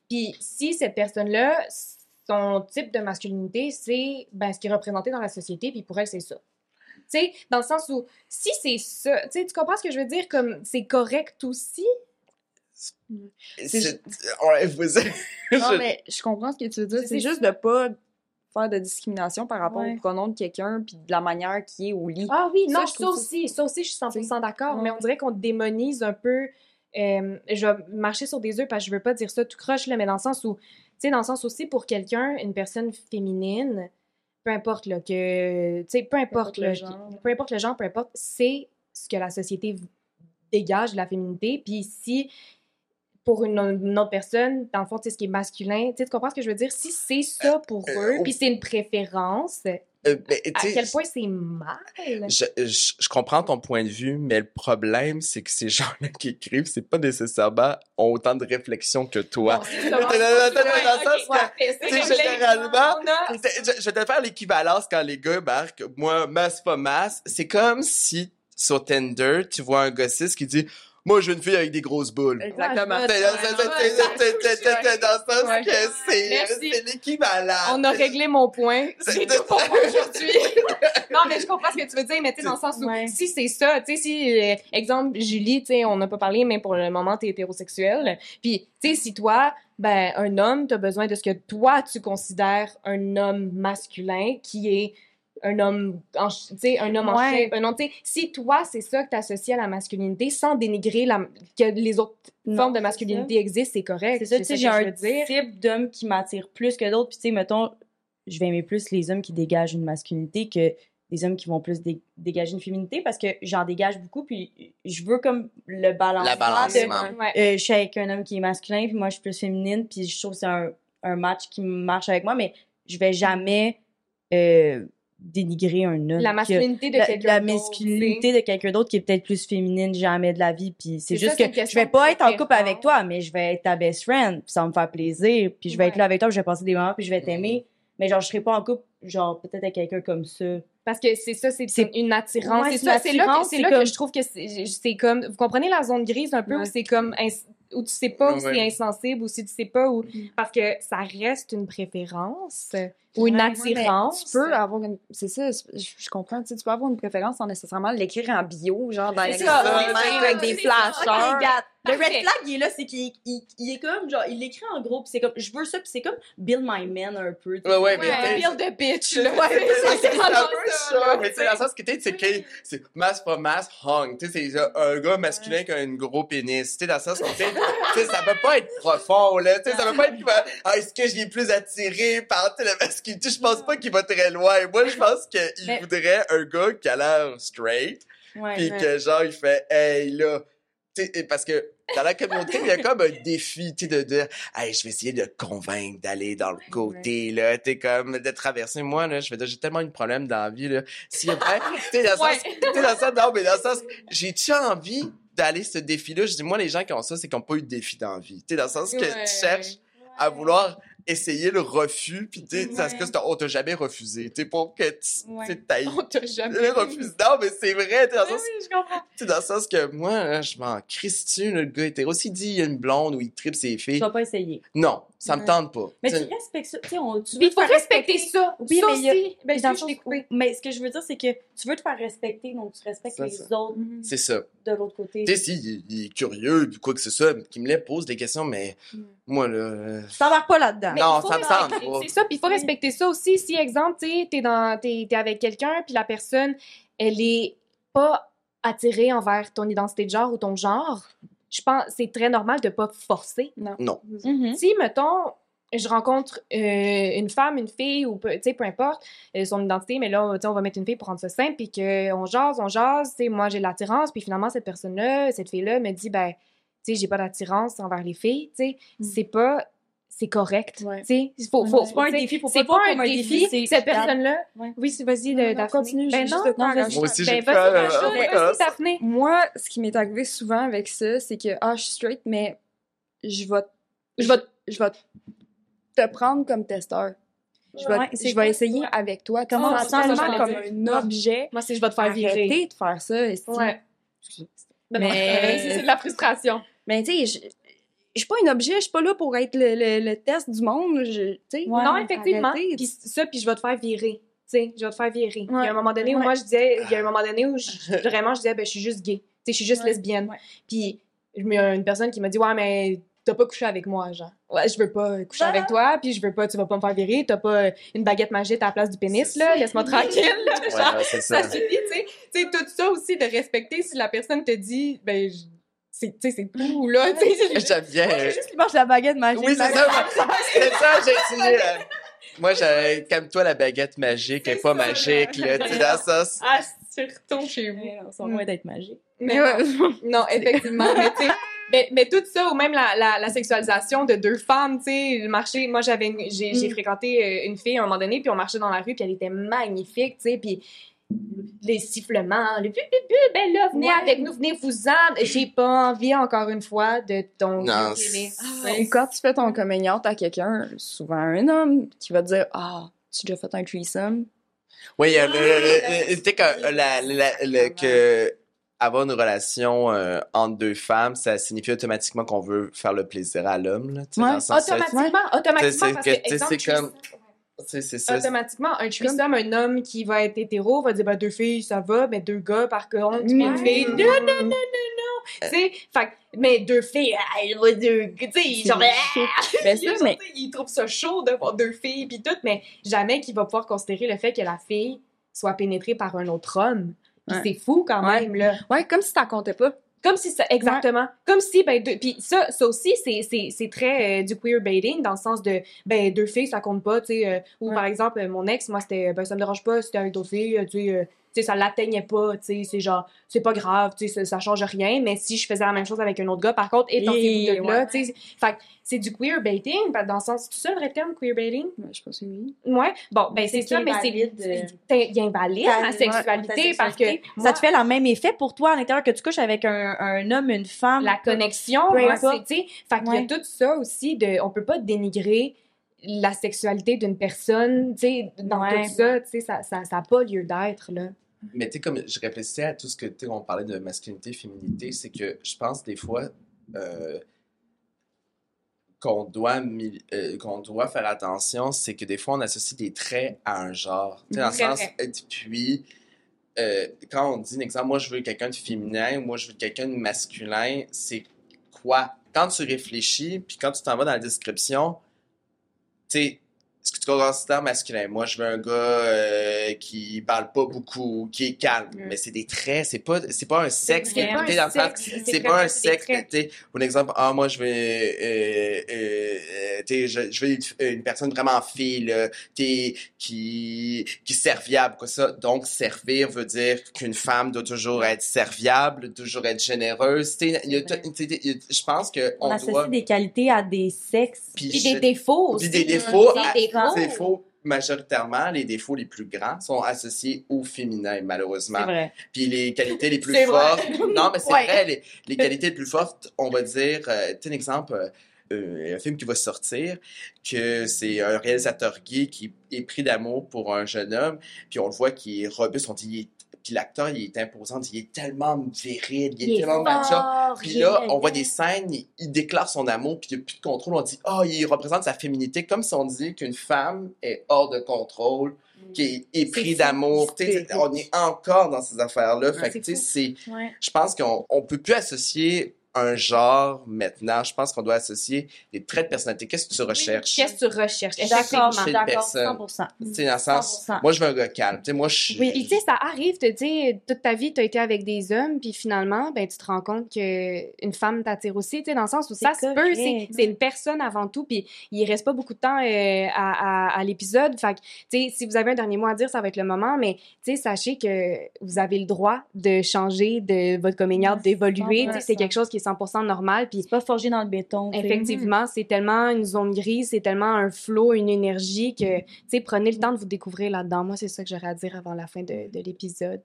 Puis si cette personne-là, son type de masculinité, c'est ben, ce qui est représenté dans la société, puis pour elle, c'est ça. Tu sais, dans le sens où, si c'est ça, tu sais, tu comprends ce que je veux dire? Comme, c'est correct aussi? C'est- Ouais, vous- Non, je- mais je comprends ce que tu veux dire. C'est juste de pas faire de discrimination par rapport Ouais. au pronom de quelqu'un puis de la manière qui est au lit. Ah oui, Ça, non, je ça, aussi, ça aussi, je suis 100% d'accord, Ouais. mais on dirait qu'on démonise un peu. euh, je vais marcher sur des œufs parce que je veux pas dire ça tout croche, là, mais dans le sens où, sais, dans le sens aussi, pour quelqu'un, une personne féminine, peu importe, là, que, tu sais, peu importe, importe le genre. peu importe le genre, peu importe, c'est ce que la société dégage de la féminité, puis si pour une, une autre personne, dans le fond, tu sais, ce qui est masculin, tu sais, tu comprends ce que je veux dire? Si c'est ça pour Euh, eux, puis c'est une préférence, Euh, ben, à quel point c'est mal? Je, je, je comprends ton point de vue, mais le problème, c'est que ces gens-là qui écrivent, c'est pas nécessairement ont autant de réflexion que toi. Généralement, Je, vais te faire l'équivalence quand les gars marquent moi masse pas masse. C'est comme si sur Tinder tu vois un gossiste qui dit moi je veux une fille avec des grosses boules. Exactement. Dans- sens Ouais. que c'est l'équivalent. On a réglé mon point. C'est- tout pour moi aujourd'hui. non, mais je comprends ce que tu veux dire, mais tu sais, dans le sens où, Ouais. si c'est ça, tu sais, si, euh, exemple, Julie, tu sais, on n'a pas parlé, mais pour le moment, t'es hétérosexuel. Puis, tu sais, si toi, ben, un homme, t'as besoin de ce que toi, tu considères un homme masculin, qui est un homme en, tu un homme en Ouais. tu sais, si toi, c'est ça que t'associes à la masculinité, sans dénigrer la, que les autres Non, formes de masculinité existent, c'est correct. C'est ça, tu sais, j'ai que je un veux dire. type d'homme qui m'attire plus que d'autres. Puis, tu sais, mettons, je vais aimer plus les hommes qui dégagent une masculinité que les hommes qui vont plus dé- dégager une féminité parce que j'en dégage beaucoup. Puis, je veux comme le balancement. La de-. Ouais. euh, je suis avec un homme qui est masculin, puis moi, je suis plus féminine. Puis, je trouve que c'est un, un match qui marche avec moi, mais je vais jamais euh, dénigrer un homme. La masculinité de la, quelqu'un la d'autre, masculinité de quelqu'un d'autre qui est peut-être plus féminine jamais de la vie puis c'est juste ça, que je vais pas être en couple avec toi mais je vais être ta best friend puis ça va me faire plaisir puis je vais être là avec toi puis je vais passer des moments puis je vais t'aimer mais genre je serai pas en couple genre peut-être avec quelqu'un comme ça Parce que c'est ça, c'est une attirance. Ouais, c'est ça, c'est là, que- là comme- je trouve que c'est c'est comme. Vous comprenez la zone grise un peu Ouais. où c'est comme. Où tu sais pas où Ouais. c'est insensible ou si tu sais pas où. Mm. Parce que ça reste une préférence ou une Ouais, attirance. Tu peux avoir une. C'est ça, je, comprends. Tu, sais, tu peux avoir une préférence sans nécessairement l'écrire en bio, genre dans les avec des flashers. le red flag il est là c'est qu'il il, il est comme genre il l'écrit en gros puis c'est comme je veux ça puis c'est comme Bill My Man un peu tu sais. Ouais, ouais, mais feel de bitch, là. Ouais, C'est- c'est c'est c'est vraiment un peu ça, Mais tu sais, dans le sens que c'est que c'est masse pas masse hung. Tu sais, c'est un gars masculin qui a un gros pénis. Tu sais, dans le sens que tu sais, ça peut pas être profond, là. Tu sais, ça peut pas être ah, est-ce que j'y ai plus attiré par, tu sais, masculinité? Je pense pas qu'il va très loin. Moi, je pense qu'il Mais- voudrait un gars qui a l'air straight, Ouais. puis Ouais. que genre, il fait, hey, là, tu sais, parce que dans la communauté, il y a comme un défi, tu de dire, hey, je vais essayer de convaincre d'aller dans le côté, là, tu sais, comme, de traverser. Moi, là, je vais dire, j'ai tellement de problèmes dans la vie, là. Pas, tu sais, dans le sens, dans le sens, non, mais dans le sens, j'ai-tu envie d'aller ce défi-là? Je dis, moi, les gens qui ont ça, c'est qu'ils n'ont pas eu de défi dans la vie. Tu sais, dans le sens que Ouais. tu cherches à vouloir essayer le refus, puis tu sais, parce que on t'a jamais refusé, tu sais, pour que tu tu t'ailles On t'a jamais. le refus. Non, mais c'est vrai, tu sais, dans le Oui, sens oui, je comprends. tu sais, dans le sens que moi, là, je m'en là, le gars hétéro. S'il dit il y a une blonde ou il tripe ses Tu filles, vas pas essayer. non, ça me tente pas. Mais Tu respectes ça. Tu sais, on, tu veux il faut respecter ça. Oui, ça mais il y a- aussi. Ben, Dans je coupé. où- mais ce que je veux dire, c'est que tu veux te faire respecter, donc tu respectes Ça, les ça. autres C'est ça. de l'autre côté. Tu sais, si, il, il est curieux, puis quoi que ce soit, qu'il me les pose des questions, mais Mm. moi, là, Tu t'embarques pas là-dedans. Non, ça me tente pas. C'est ça, puis il faut respecter ça aussi. Si, exemple, tu sais, t'es dans, t'es, t'es avec quelqu'un, puis la personne, elle est pas attirée envers ton identité de genre ou ton genre, je pense c'est très normal de pas forcer. non. Mhm. Si, mettons, je rencontre euh, une femme, une fille, ou peu, tu sais, peu importe euh, son identité, mais là, on va mettre une fille pour rendre ça simple, puis qu'on jase, on jase, tu sais, moi j'ai de l'attirance, puis finalement, cette personne-là, cette fille-là me dit, ben, tu sais, j'ai pas d'attirance envers les filles, tu sais, Mm. c'est pas, c'est correct, Ouais. tu sais, il faut, faut, C'est pas un défi, faut c'est pas pas un comme défi, défi, cette personne-là, Ouais. oui, c'est- vas-y, Non, de, non, continue, ben non, non, vas-y. Moi aussi, ben, j'ai euh, euh, vas-y, Daphné. Moi, ce qui m'est arrivé souvent avec ça, c'est que, ah, je suis straight, mais je vais, Je vais je vais te prendre comme testeur. Je vais, Ouais, je vais essayer ouais. avec toi. Comment Comment ça, ça, comme un objet? Moi, c'est je vais te faire virer. Arrêtez de faire ça. Ouais. Ben non, Mais- c'est c'est de la frustration. Mais tu sais, je suis pas un objet, je suis pas là pour être le, le, le test du monde. Je, tu sais, Ouais. non, effectivement. Puis ça, puis je vais te faire virer. Tu sais, je vais te faire virer. Il y a un moment donné où moi, je disais, il y a un moment donné où je- vraiment, je disais, ben, je suis juste gay. Tu sais, je suis juste Ouais. lesbienne. Puis il y a une personne qui m'a dit, ouais, mais t'as pas couché avec moi, genre. Ouais, je veux pas coucher Ah. avec toi, puis je veux pas, tu vas pas me faire virer, t'as pas une baguette magique à la place du pénis, là, laisse-moi tranquille. là, genre, ouais, ça ça. suffit, tu sais. Tu sais, tout ça aussi, de respecter si la personne te dit, ben, c'est, tu sais, c'est tout, là, tu sais. J'aime bien. euh, Juste qu'il mange la baguette magique. Oui, c'est ça. C'est ça, j'ai dit. euh, Moi, j'ai, calme-toi, la baguette magique elle est pas magique, là. Tu dans ça, Ah, tu retournes chez vous. On loin d'être magique. Mais non, non, effectivement. mais, tu mais, mais tout ça, ou même la, la, la sexualisation de deux femmes, tu sais, le marché. Moi, j'avais, j'ai, j'ai Mm. fréquenté euh, une fille à un moment donné, puis on marchait dans la rue, puis elle était magnifique, tu sais, puis les sifflements, le pu, pu, pu, ben là, venez Ouais. avec nous, venez vous en. J'ai pas envie, encore une fois, de ton Non. Ou quand tu fais ton coming out à quelqu'un, souvent un homme, qui va te dire Ah, tu as déjà fait un threesome? Oui, il y a le, le- tu sais, que, la, la- le- que avoir une relation euh, entre deux femmes, ça signifie automatiquement qu'on veut faire le plaisir à l'homme, Ouais. Automatiquement, automatiquement, C'est- parce que, exemple, comme- C'est c'est ça. automatiquement, un threesome, un homme qui va être hétéro va dire, ben, deux filles, ça va, mais deux gars, par contre, puis une fille, non, non, non, non, non. Tu sais, fait mais deux filles, ah, il va deux, tu sais, ils sont, Ben ça, mais ils trouvent ça chaud de voir deux filles, puis tout, mais jamais qu'il va pouvoir considérer le fait que la fille soit pénétrée par un autre homme. Puis Ouais. c'est fou quand Ouais. même, là. ouais, comme si t'en comptais pas. Comme si ça, exactement. Comme si, ben, deux, puis ça, ça aussi, c'est, c'est, c'est très euh, du queer baiting, dans le sens de, ben, deux filles, ça compte pas, tu sais. euh, ou Ouais. par exemple, euh, mon ex, moi, c'était, ben, ça me dérange pas, c'était avec d'autres filles, euh, tu sais, euh, tu sais, ça l'atteignait pas, tu sais, c'est genre, c'est pas grave, tu sais, ça, ça change rien, mais si je faisais la même chose avec un autre gars, par contre, étendez-vous de là, tu sais. Fait c'est du queer baiting, ben, dans le sens, c'est ça le vrai terme, queer baiting? Ouais, je pense que oui. Ouais. Bon, ben, c'est ça, mais c'est, invalide, euh, il invalide ta- sexualité, parce que, moi, Ça te fait le même effet pour toi à l'intérieur que tu couches avec un, un homme, une femme? la connexion, tu sais, fait qu'il y a tout ça aussi de, on peut pas dénigrer la sexualité d'une personne, tu sais, dans Ouais. tout ça, tu sais, ça, ça, ça a pas lieu d'être, là. Mais tu sais, comme je réfléchissais à tout ce que, tu sais, on parlait de masculinité, féminité, c'est que je pense des fois euh, qu'on doit, euh, qu'on doit faire attention, c'est que des fois on associe des traits à un genre. Tu sais, dans le sens, puis euh, quand on dit, par exemple, moi je veux quelqu'un de féminin, moi je veux quelqu'un de masculin, c'est quoi? Quand tu réfléchis, puis quand tu t'en vas dans la description, tu sais, ce que tu considères masculin. Moi, je veux un gars euh, qui parle pas beaucoup, qui est calme. Mais c'est des traits, c'est pas, c'est pas un sexe. T'es un dans le C'est pas un des sexe. Pour exemple, ah, moi, je veux, euh, euh, je, je veux une, personne vraiment fille, là, qui, qui est serviable, quoi ça. Donc, servir veut dire qu'une femme doit toujours être serviable, toujours être généreuse. Je pense que On on associe des qualités à des sexes. Puis Puis je- des défauts puis des Des défauts. Des défauts, majoritairement, les défauts les plus grands sont associés au féminin, malheureusement. Vrai. Puis les qualités les plus vrai. fortes, non, mais c'est Ouais. vrai, les, les qualités les plus fortes, on va dire, euh, tu un exemple, euh, euh, un film qui va sortir, que c'est un réalisateur gay qui est pris d'amour pour un jeune homme, puis on le voit qui est robuste, on dit, il est- puis l'acteur, il est imposant, il est tellement viril, il est, tellement macho. Puis là, on voit des scènes, il, il déclare son amour, puis il n'y a plus de contrôle. On dit, ah, il représente sa féminité, comme si on disait qu'une femme est hors de contrôle, qui est épris d'amour. On est encore dans ces affaires-là. Fait que, c'est tu sais, c'est, Ouais. je pense qu'on on peut plus associer un genre maintenant. Je pense qu'on doit associer des traits de personnalité. Qu'est-ce que tu recherches? Qu'est-ce que tu recherches? Une d'accord, personne? 100%. Tu sais, dans le sens, 100%. moi, je veux un gars calme. Tu sais, moi, je Oui. Puis tu sais, ça arrive, tu sais, toute ta vie, tu as été avec des hommes, puis finalement, ben, tu te rends compte qu'une femme t'attire aussi, tu sais, dans le sens où C'est ça se peut, c'est c'est une personne avant tout, puis il reste pas beaucoup de temps euh, à, à, à l'épisode. Fait que, tu sais, si vous avez un dernier mot à dire, ça va être le moment, mais tu sais, sachez que vous avez le droit de changer de votre coming out, d'évoluer, c'est 100%. quelque chose qui est 100% normal, puis C'est pas forgé dans le béton. Effectivement, c'est tellement une zone grise, c'est tellement un flow, une énergie que, tu sais, prenez le temps de vous découvrir là-dedans. Moi, c'est ça que j'aurais à dire avant la fin de, de l'épisode.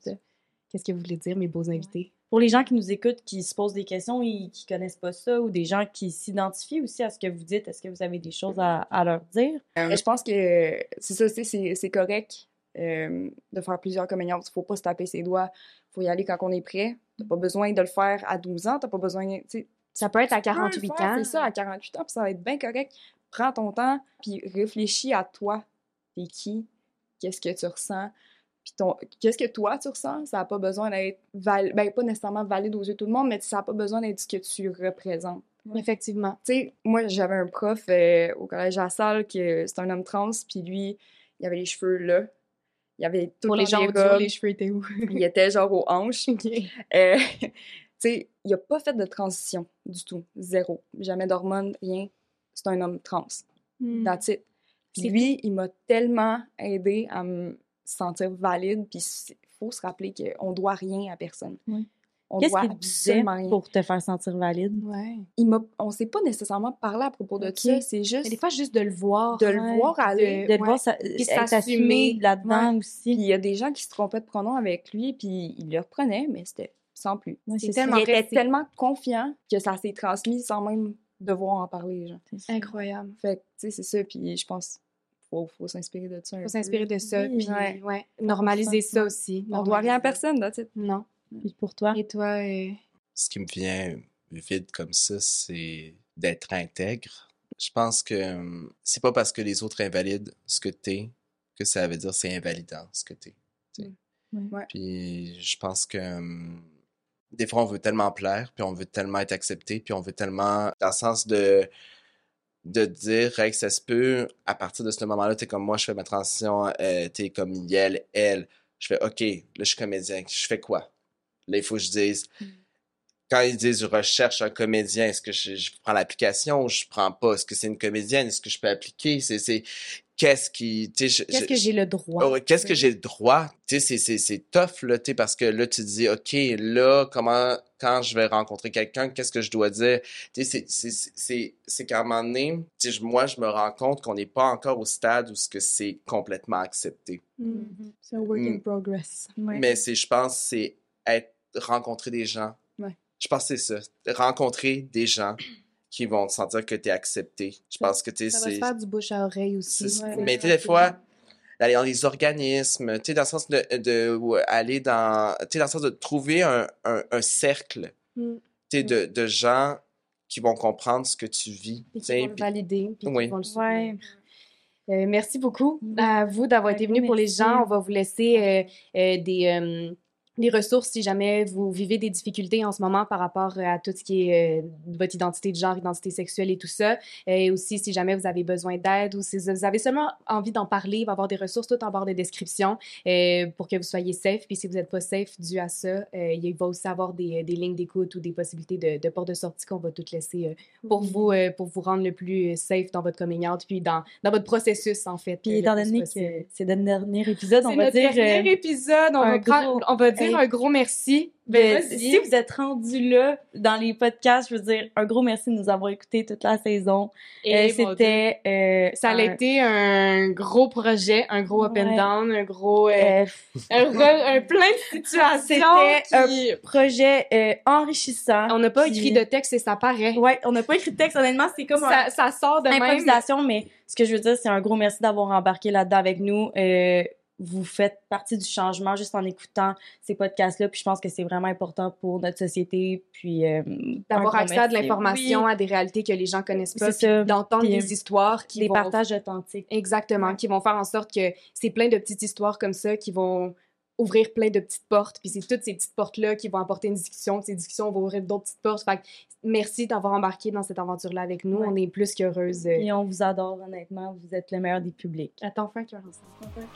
Qu'est-ce que vous voulez dire, mes beaux invités? Pour les gens qui nous écoutent, qui se posent des questions et qui connaissent pas ça, ou des gens qui s'identifient aussi à ce que vous dites, est-ce que vous avez des choses à, à leur dire? Euh, je pense que c'est ça, tu sais, c'est c'est correct euh, de faire plusieurs communions. Il faut pas se taper ses doigts. faut y aller quand on est prêt. T'as pas besoin de le faire à 12 ans. T'as pas besoin... Ça peut être à tu peux le 48 faire, ans. C'est ça, à 48 ans, puis ça va être bien correct. Prends ton temps, puis réfléchis à toi. T'es qui? Qu'est-ce que tu ressens? Puis ton... qu'est-ce que toi, tu ressens? Ça n'a pas besoin d'être... val- Ben, pas nécessairement valide aux yeux de tout le monde, mais ça n'a pas besoin d'être ce que tu représentes. Effectivement. Tu sais, moi, j'avais un prof euh, au collège à la salle qui c'est un homme trans, puis lui, il avait les cheveux là. Il avait tout Pour le les gens les cheveux étaient où? Il était genre aux hanches. Euh, tu sais, il a pas fait de transition du tout. Zéro. Jamais d'hormones, rien. C'est un homme trans. That's it. Lui, il m'a tellement aidé à me sentir valide. Puis il faut se rappeler qu'on doit rien à personne. Oui. On Qu'est-ce doit qu'il disait pour te faire sentir valide? Ouais. Il m'a, on s'est pas nécessairement parlé à propos de Ok. ça. C'est juste Mais des fois, juste de le voir. de le ouais, voir puis aller. De te ouais. voir ça, Puis être s'assumer. assumé là-dedans Puis aussi. il y a des gens qui se trompaient de pronom avec lui, puis il le reprenait, mais c'était sans plus. Ouais, c'est tellement Il était tellement confiant que ça s'est transmis sans même devoir en parler. Genre. Incroyable. Fait que, tu sais, c'est ça, puis je pense faut, faut s'inspirer de ça. un Faut peu. s'inspirer de ça. Oui, puis, ouais. Normaliser ça aussi. On doit rien à personne, là, tu sais. Non. Puis pour toi? Et toi, euh, ce qui me vient vite comme ça, c'est d'être intègre. Je pense que hum, c'est pas parce que les autres invalident ce que t'es que ça veut dire c'est invalidant ce que t'es. Ouais. Puis je pense que hum, des fois on veut tellement plaire, puis on veut tellement être accepté, puis on veut tellement dans le sens de de dire hey, que ça se peut à partir de ce moment-là t'es comme moi je fais ma transition euh, t'es comme elle elle je fais ok là je suis comédien je fais quoi? Là il faut que je dise quand ils disent je recherche un comédien, est-ce que je, je prends l'application ou je prends pas? Est-ce que c'est une comédienne? Est-ce que je peux appliquer? C'est, c'est, qu'est-ce qui, qu'est-ce je- que j'ai le droit? ouais, qu'est-ce que j'ai le droit? Tu sais, c'est, c'est, c'est tough, là, tu sais, parce que là, tu te dis, OK, là, comment, quand je vais rencontrer quelqu'un, qu'est-ce que je dois dire? Tu sais, c'est, c'est, c'est, c'est, qu'à un moment donné, moi, je me rends compte qu'on n'est pas encore au stade où ce que c'est complètement accepté. Hmm. C'est un work in Mm. progress. Ouais. Mais c'est, je pense, c'est être, rencontrer des gens. Ouais. Je pense que c'est ça. Rencontrer des gens qui vont te sentir que tu es accepté. Je pense que tu Ça va se faire du bouche à oreille aussi. Ouais. Mais tu sais, des fois, d'aller dans les organismes, tu sais, dans le sens de, de aller dans, tu sais, dans le sens de trouver un, un, un cercle, Mm. tu sais, de, de gens qui vont comprendre ce que tu vis. Puis tu qui vont le puis- valider, puis Oui. qui vont le soutenir. Ouais. Euh, merci beaucoup à vous d'avoir été gros pour les gens. On va vous laisser euh, euh, des, euh, des ressources si jamais vous vivez des difficultés en ce moment par rapport à tout ce qui est euh, votre identité de genre, identité sexuelle et tout ça. Et aussi, si jamais vous avez besoin d'aide ou si vous avez seulement envie d'en parler, il va y avoir des ressources tout en bord de description euh, pour que vous soyez safe. Puis si vous n'êtes pas safe dû à ça, euh, il va aussi avoir des, des lignes d'écoute ou des possibilités de, de porte de sortie qu'on va toutes laisser euh, pour vous euh, pour vous rendre le plus safe dans votre coming out puis dans, dans votre processus en fait. Puis euh, étant donné que c'est notre dernier épisode, on va notre dire dernier euh, épisode. On un va, prendre- gros- on va dire Un gros merci. Ben, Ben, si vous êtes rendu là dans les podcasts, je veux dire un gros merci de nous avoir écoutés toute la saison. Et Euh. C'était euh, Ça a un- été un gros projet, un gros up and down, un gros... euh, un, un plein de situations C'était qui... projet enrichissant. On n'a pas écrit de texte et ça paraît. Ouais, on n'a pas écrit de texte. Honnêtement, c'est comme un- Ça, ça sort de même. improvisation, mais ce que je veux dire, c'est un gros merci d'avoir embarqué là-dedans avec nous. Euh, vous faites partie du changement juste en écoutant ces podcasts-là, puis je pense que c'est vraiment important pour notre société, puis euh, D'avoir accès à de l'information, Oui, à des réalités que les gens connaissent pas, d'entendre des histoires qui des vont... partages authentiques. Exactement, qui vont faire en sorte que c'est plein de petites histoires comme ça qui vont ouvrir plein de petites portes. Puis c'est toutes ces petites portes-là qui vont apporter une discussion. Ces discussions vont ouvrir d'autres petites portes. Fait que merci d'avoir embarqué dans cette aventure-là avec nous. Ouais. On est plus qu'heureuses. Et on vous adore, honnêtement. Vous êtes le meilleur des publics. Attends, fais un cœur ensemble.